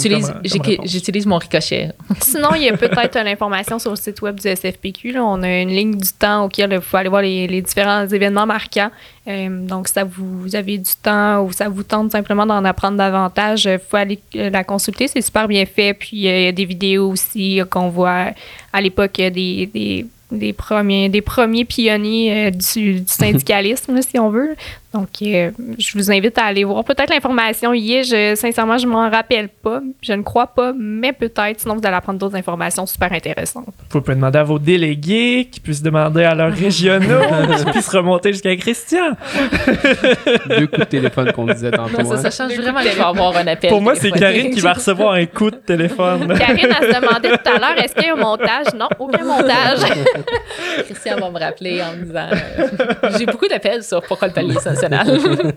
J'utilise mon ricochet. Sinon, il y a peut-être l'information sur le site web du SFPQ. là. On a une ligne du temps auquel il faut aller voir les, les différents événements marquants. Euh, donc, si ça vous, vous avez du temps ou ça vous tente simplement d'en apprendre davantage, il faut aller euh, la consulter. C'est super bien fait. Puis, euh, il y a des vidéos aussi euh, qu'on voit à l'époque euh, des, des des premiers, des premiers pionniers euh, du, du syndicalisme, là, si on veut. Donc, euh, je vous invite à aller voir. Peut-être l'information y est. Je, sincèrement, je m'en rappelle pas. Je ne crois pas, mais peut-être. Sinon, vous allez apprendre d'autres informations super intéressantes. Vous pouvez demander à vos délégués, qui puissent demander à leurs régionaux, qui puissent remonter jusqu'à Christian. Deux coups de téléphone qu'on disait tantôt. Non, ça, hein. ça change vraiment qu'il va avoir un appel. Pour moi, c'est. Karine qui va recevoir un coup de téléphone. Karine, elle se demandait tout à l'heure, est-ce qu'il y a un montage? Non, aucun montage. Christian va me rappeler en me disant euh, J'ai beaucoup d'appels sur pourquoi le palier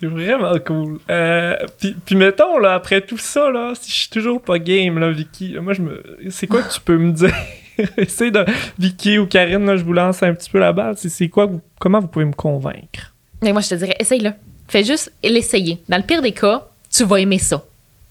C'est vraiment cool. Euh, puis, puis mettons, là, après tout ça, là, si je suis toujours pas game, là, Vicky, moi, je me... C'est quoi que tu peux me dire? Essaye de... Vicky ou Karine, là, je vous lance un petit peu la balle. C'est, c'est quoi, vous- comment vous pouvez me convaincre? Mais moi, je te dirais, essaye-le. Fais juste l'essayer. Dans le pire des cas, tu vas aimer ça.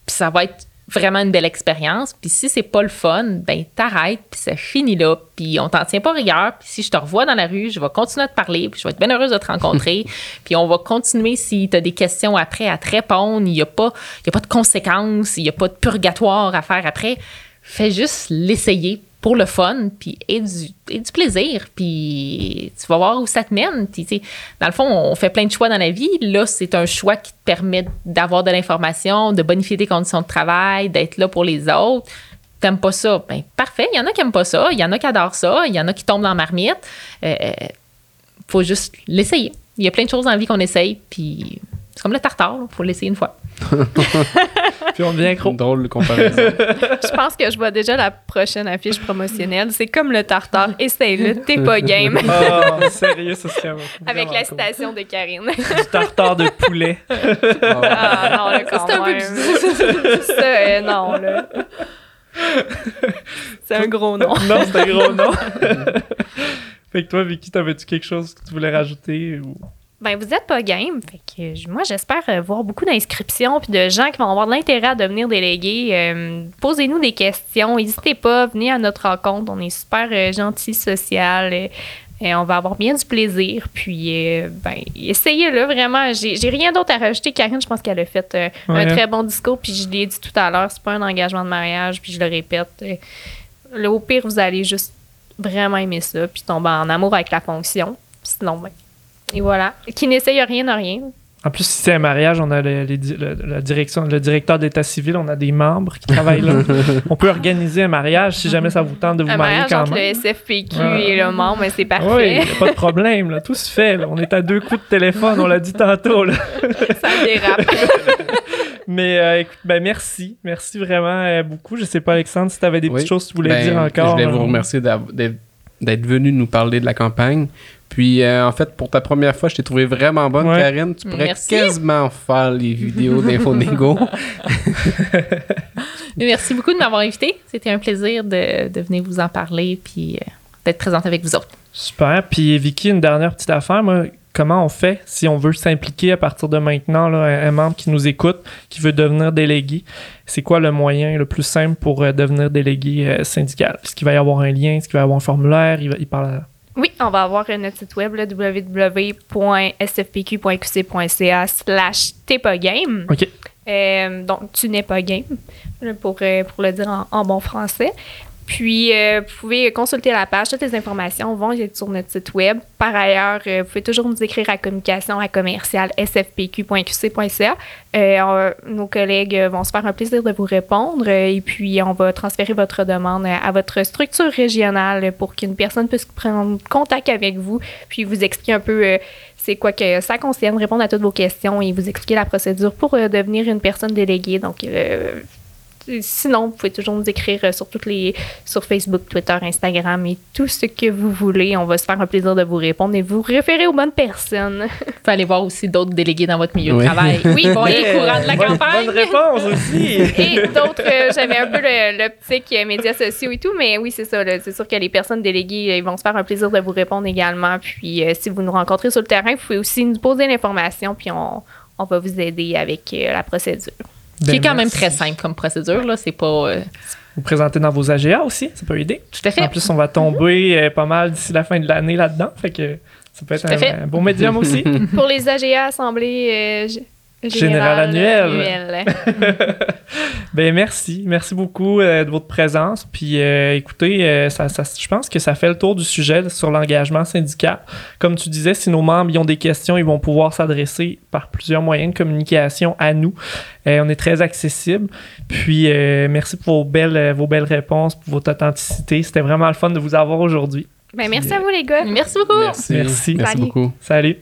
Puis ça va être vraiment une belle expérience. Puis si c'est pas le fun, ben t'arrêtes, puis ça finit là. Puis on t'en tient pas rigueur. Puis si je te revois dans la rue, je vais continuer à te parler. Puis je vais être bien heureuse de te rencontrer. puis on va continuer si tu as des questions après à te répondre. Il n'y a, pas- il y a pas de conséquences. Il n'y a pas de purgatoire à faire après. Fais juste l'essayer pour le fun, puis et du, plaisir, puis tu vas voir où ça te mène. Puis, dans le fond, on fait plein de choix dans la vie. Là, c'est un choix qui te permet d'avoir de l'information, de bonifier tes conditions de travail, d'être là pour les autres. T'aimes pas ça? Ben, parfait. Il y en a qui aiment pas ça. Il y en a qui adorent ça. Il y en a qui tombent dans la marmite. Euh, faut juste l'essayer. Il y a plein de choses dans la vie qu'on essaye, puis c'est comme le tartare, il faut l'essayer une fois. Puis on devient gros. Drôle de comparaison. Je pense que je vois déjà la prochaine affiche promotionnelle. C'est comme le tartare. Essaye-le, t'es pas game. Oh, sérieux, ça serait Avec la cool. citation de Karine. Du tartare de poulet. Ah non, là, quand C'est un peu. Ça, euh, non, là. C'est un gros nom. non, c'est un gros nom. fait que toi, Vicky, t'avais-tu quelque chose que tu voulais rajouter? Ou... Ben, vous êtes pas game. Fait que je- moi, j'espère euh, voir beaucoup d'inscriptions puis de gens qui vont avoir de l'intérêt à devenir délégués. Euh, Posez-nous des questions. N'hésitez pas, venez à notre rencontre. On est super euh, gentil, social. euh, et on va avoir bien du plaisir. Puis, euh, ben, essayez-le vraiment. J'ai j'ai rien d'autre à rajouter. Karine, je pense qu'elle a fait euh, Ouais. un très bon discours. Puis, je l'ai dit tout à l'heure, c'est pas un engagement de mariage. Puis, je le répète. euh, là, au pire, vous allez juste vraiment aimer ça. Puis, tomber en amour avec la fonction. Sinon, ben, et voilà. Qui n'essaye rien n'a rien. En plus, si c'est un mariage, on a le, les di- le- la direction, le directeur d'état civil, on a des membres qui travaillent là. on peut organiser un mariage si jamais ça vous tente de vous Un marier mariage quand entre même. le SFPQ Ouais. et le membre, mais c'est Oui, parfait. pas de problème, là. tout se fait. là. On est à deux coups de téléphone, on l'a dit tantôt. là. ça dérape. Mais euh, écoute, ben merci. Merci vraiment euh, beaucoup. Je sais pas, Alexandre, si tu avais des Oui. petites choses que tu voulais Ben, dire encore. Je voulais vous euh, remercier d'être d'être venu nous parler de la campagne. Puis, euh, en fait, pour ta première fois, je t'ai trouvé vraiment bonne, Ouais. Karine. Tu pourrais Merci. quasiment faire les vidéos d'Infonego. Merci beaucoup de m'avoir invité. C'était un plaisir de, de venir vous en parler puis euh, d'être présente avec vous autres. Super. Puis Vicky, une dernière petite affaire. Moi, comment on fait si on veut s'impliquer à partir de maintenant, là, un, un membre qui nous écoute, qui veut devenir délégué? C'est quoi le moyen le plus simple pour euh, devenir délégué euh, syndical? Est-ce qu'il va y avoir un lien? Est-ce qu'il va y avoir un formulaire? Il, va- il parle à- Oui, on va avoir euh, notre site web www.sfpq.qc.ca slash t'es pas game. OK. Euh, donc, tu n'es pas game, pour, pour le dire en, en bon français. Puis, euh, vous pouvez consulter la page. Toutes les informations vont être sur notre site web. Par ailleurs, euh, vous pouvez toujours nous écrire à communication à commercial sfpq.qc.ca. Euh, nos collègues vont se faire un plaisir de vous répondre euh, et puis on va transférer votre demande à votre structure régionale pour qu'une personne puisse prendre contact avec vous puis vous expliquer un peu euh, c'est quoi que ça concerne, répondre à toutes vos questions et vous expliquer la procédure pour euh, devenir une personne déléguée. Donc, sinon, vous pouvez toujours nous écrire euh, sur toutes les sur Facebook, Twitter, Instagram et tout ce que vous voulez. On va se faire un plaisir de vous répondre et vous référer aux bonnes personnes. Vous pouvez aller voir aussi d'autres délégués dans votre milieu Oui. de travail. Oui, ils vont être Yeah! au courant de la Bonne- campagne. Bonne réponse aussi! Et d'autres, euh, j'avais un peu le- l'optique euh, médias sociaux et tout, mais oui, c'est ça. C'est sûr que les personnes déléguées, ils vont se faire un plaisir de vous répondre également. Puis, euh, si vous nous rencontrez sur le terrain, vous pouvez aussi nous poser l'information, puis on, on va vous aider avec euh, la procédure. Qui est Ben, quand même merci. très simple comme procédure. Là. C'est pas. euh, Vous présentez dans vos AGA aussi, ça peut aider. tout à fait. En plus, on va tomber euh, pas mal d'ici la fin de l'année là-dedans. Fait que ça peut être un, un bon médium aussi. Pour les AGA assemblées euh, Général annuel. annuel. Ben merci, merci beaucoup euh, de votre présence. Puis euh, écoutez, euh, ça, ça- je pense que ça fait le tour du sujet sur l'engagement syndical. Comme tu disais, si nos membres ils ont des questions, ils vont pouvoir s'adresser par plusieurs moyens de communication à nous. Euh, on est très accessible. Puis euh, merci pour vos belles, vos belles réponses, pour votre authenticité. C'était vraiment le fun de vous avoir aujourd'hui. Ben, merci à vous, les gars. Merci beaucoup. Merci. Merci. Merci Salut. beaucoup. Salut.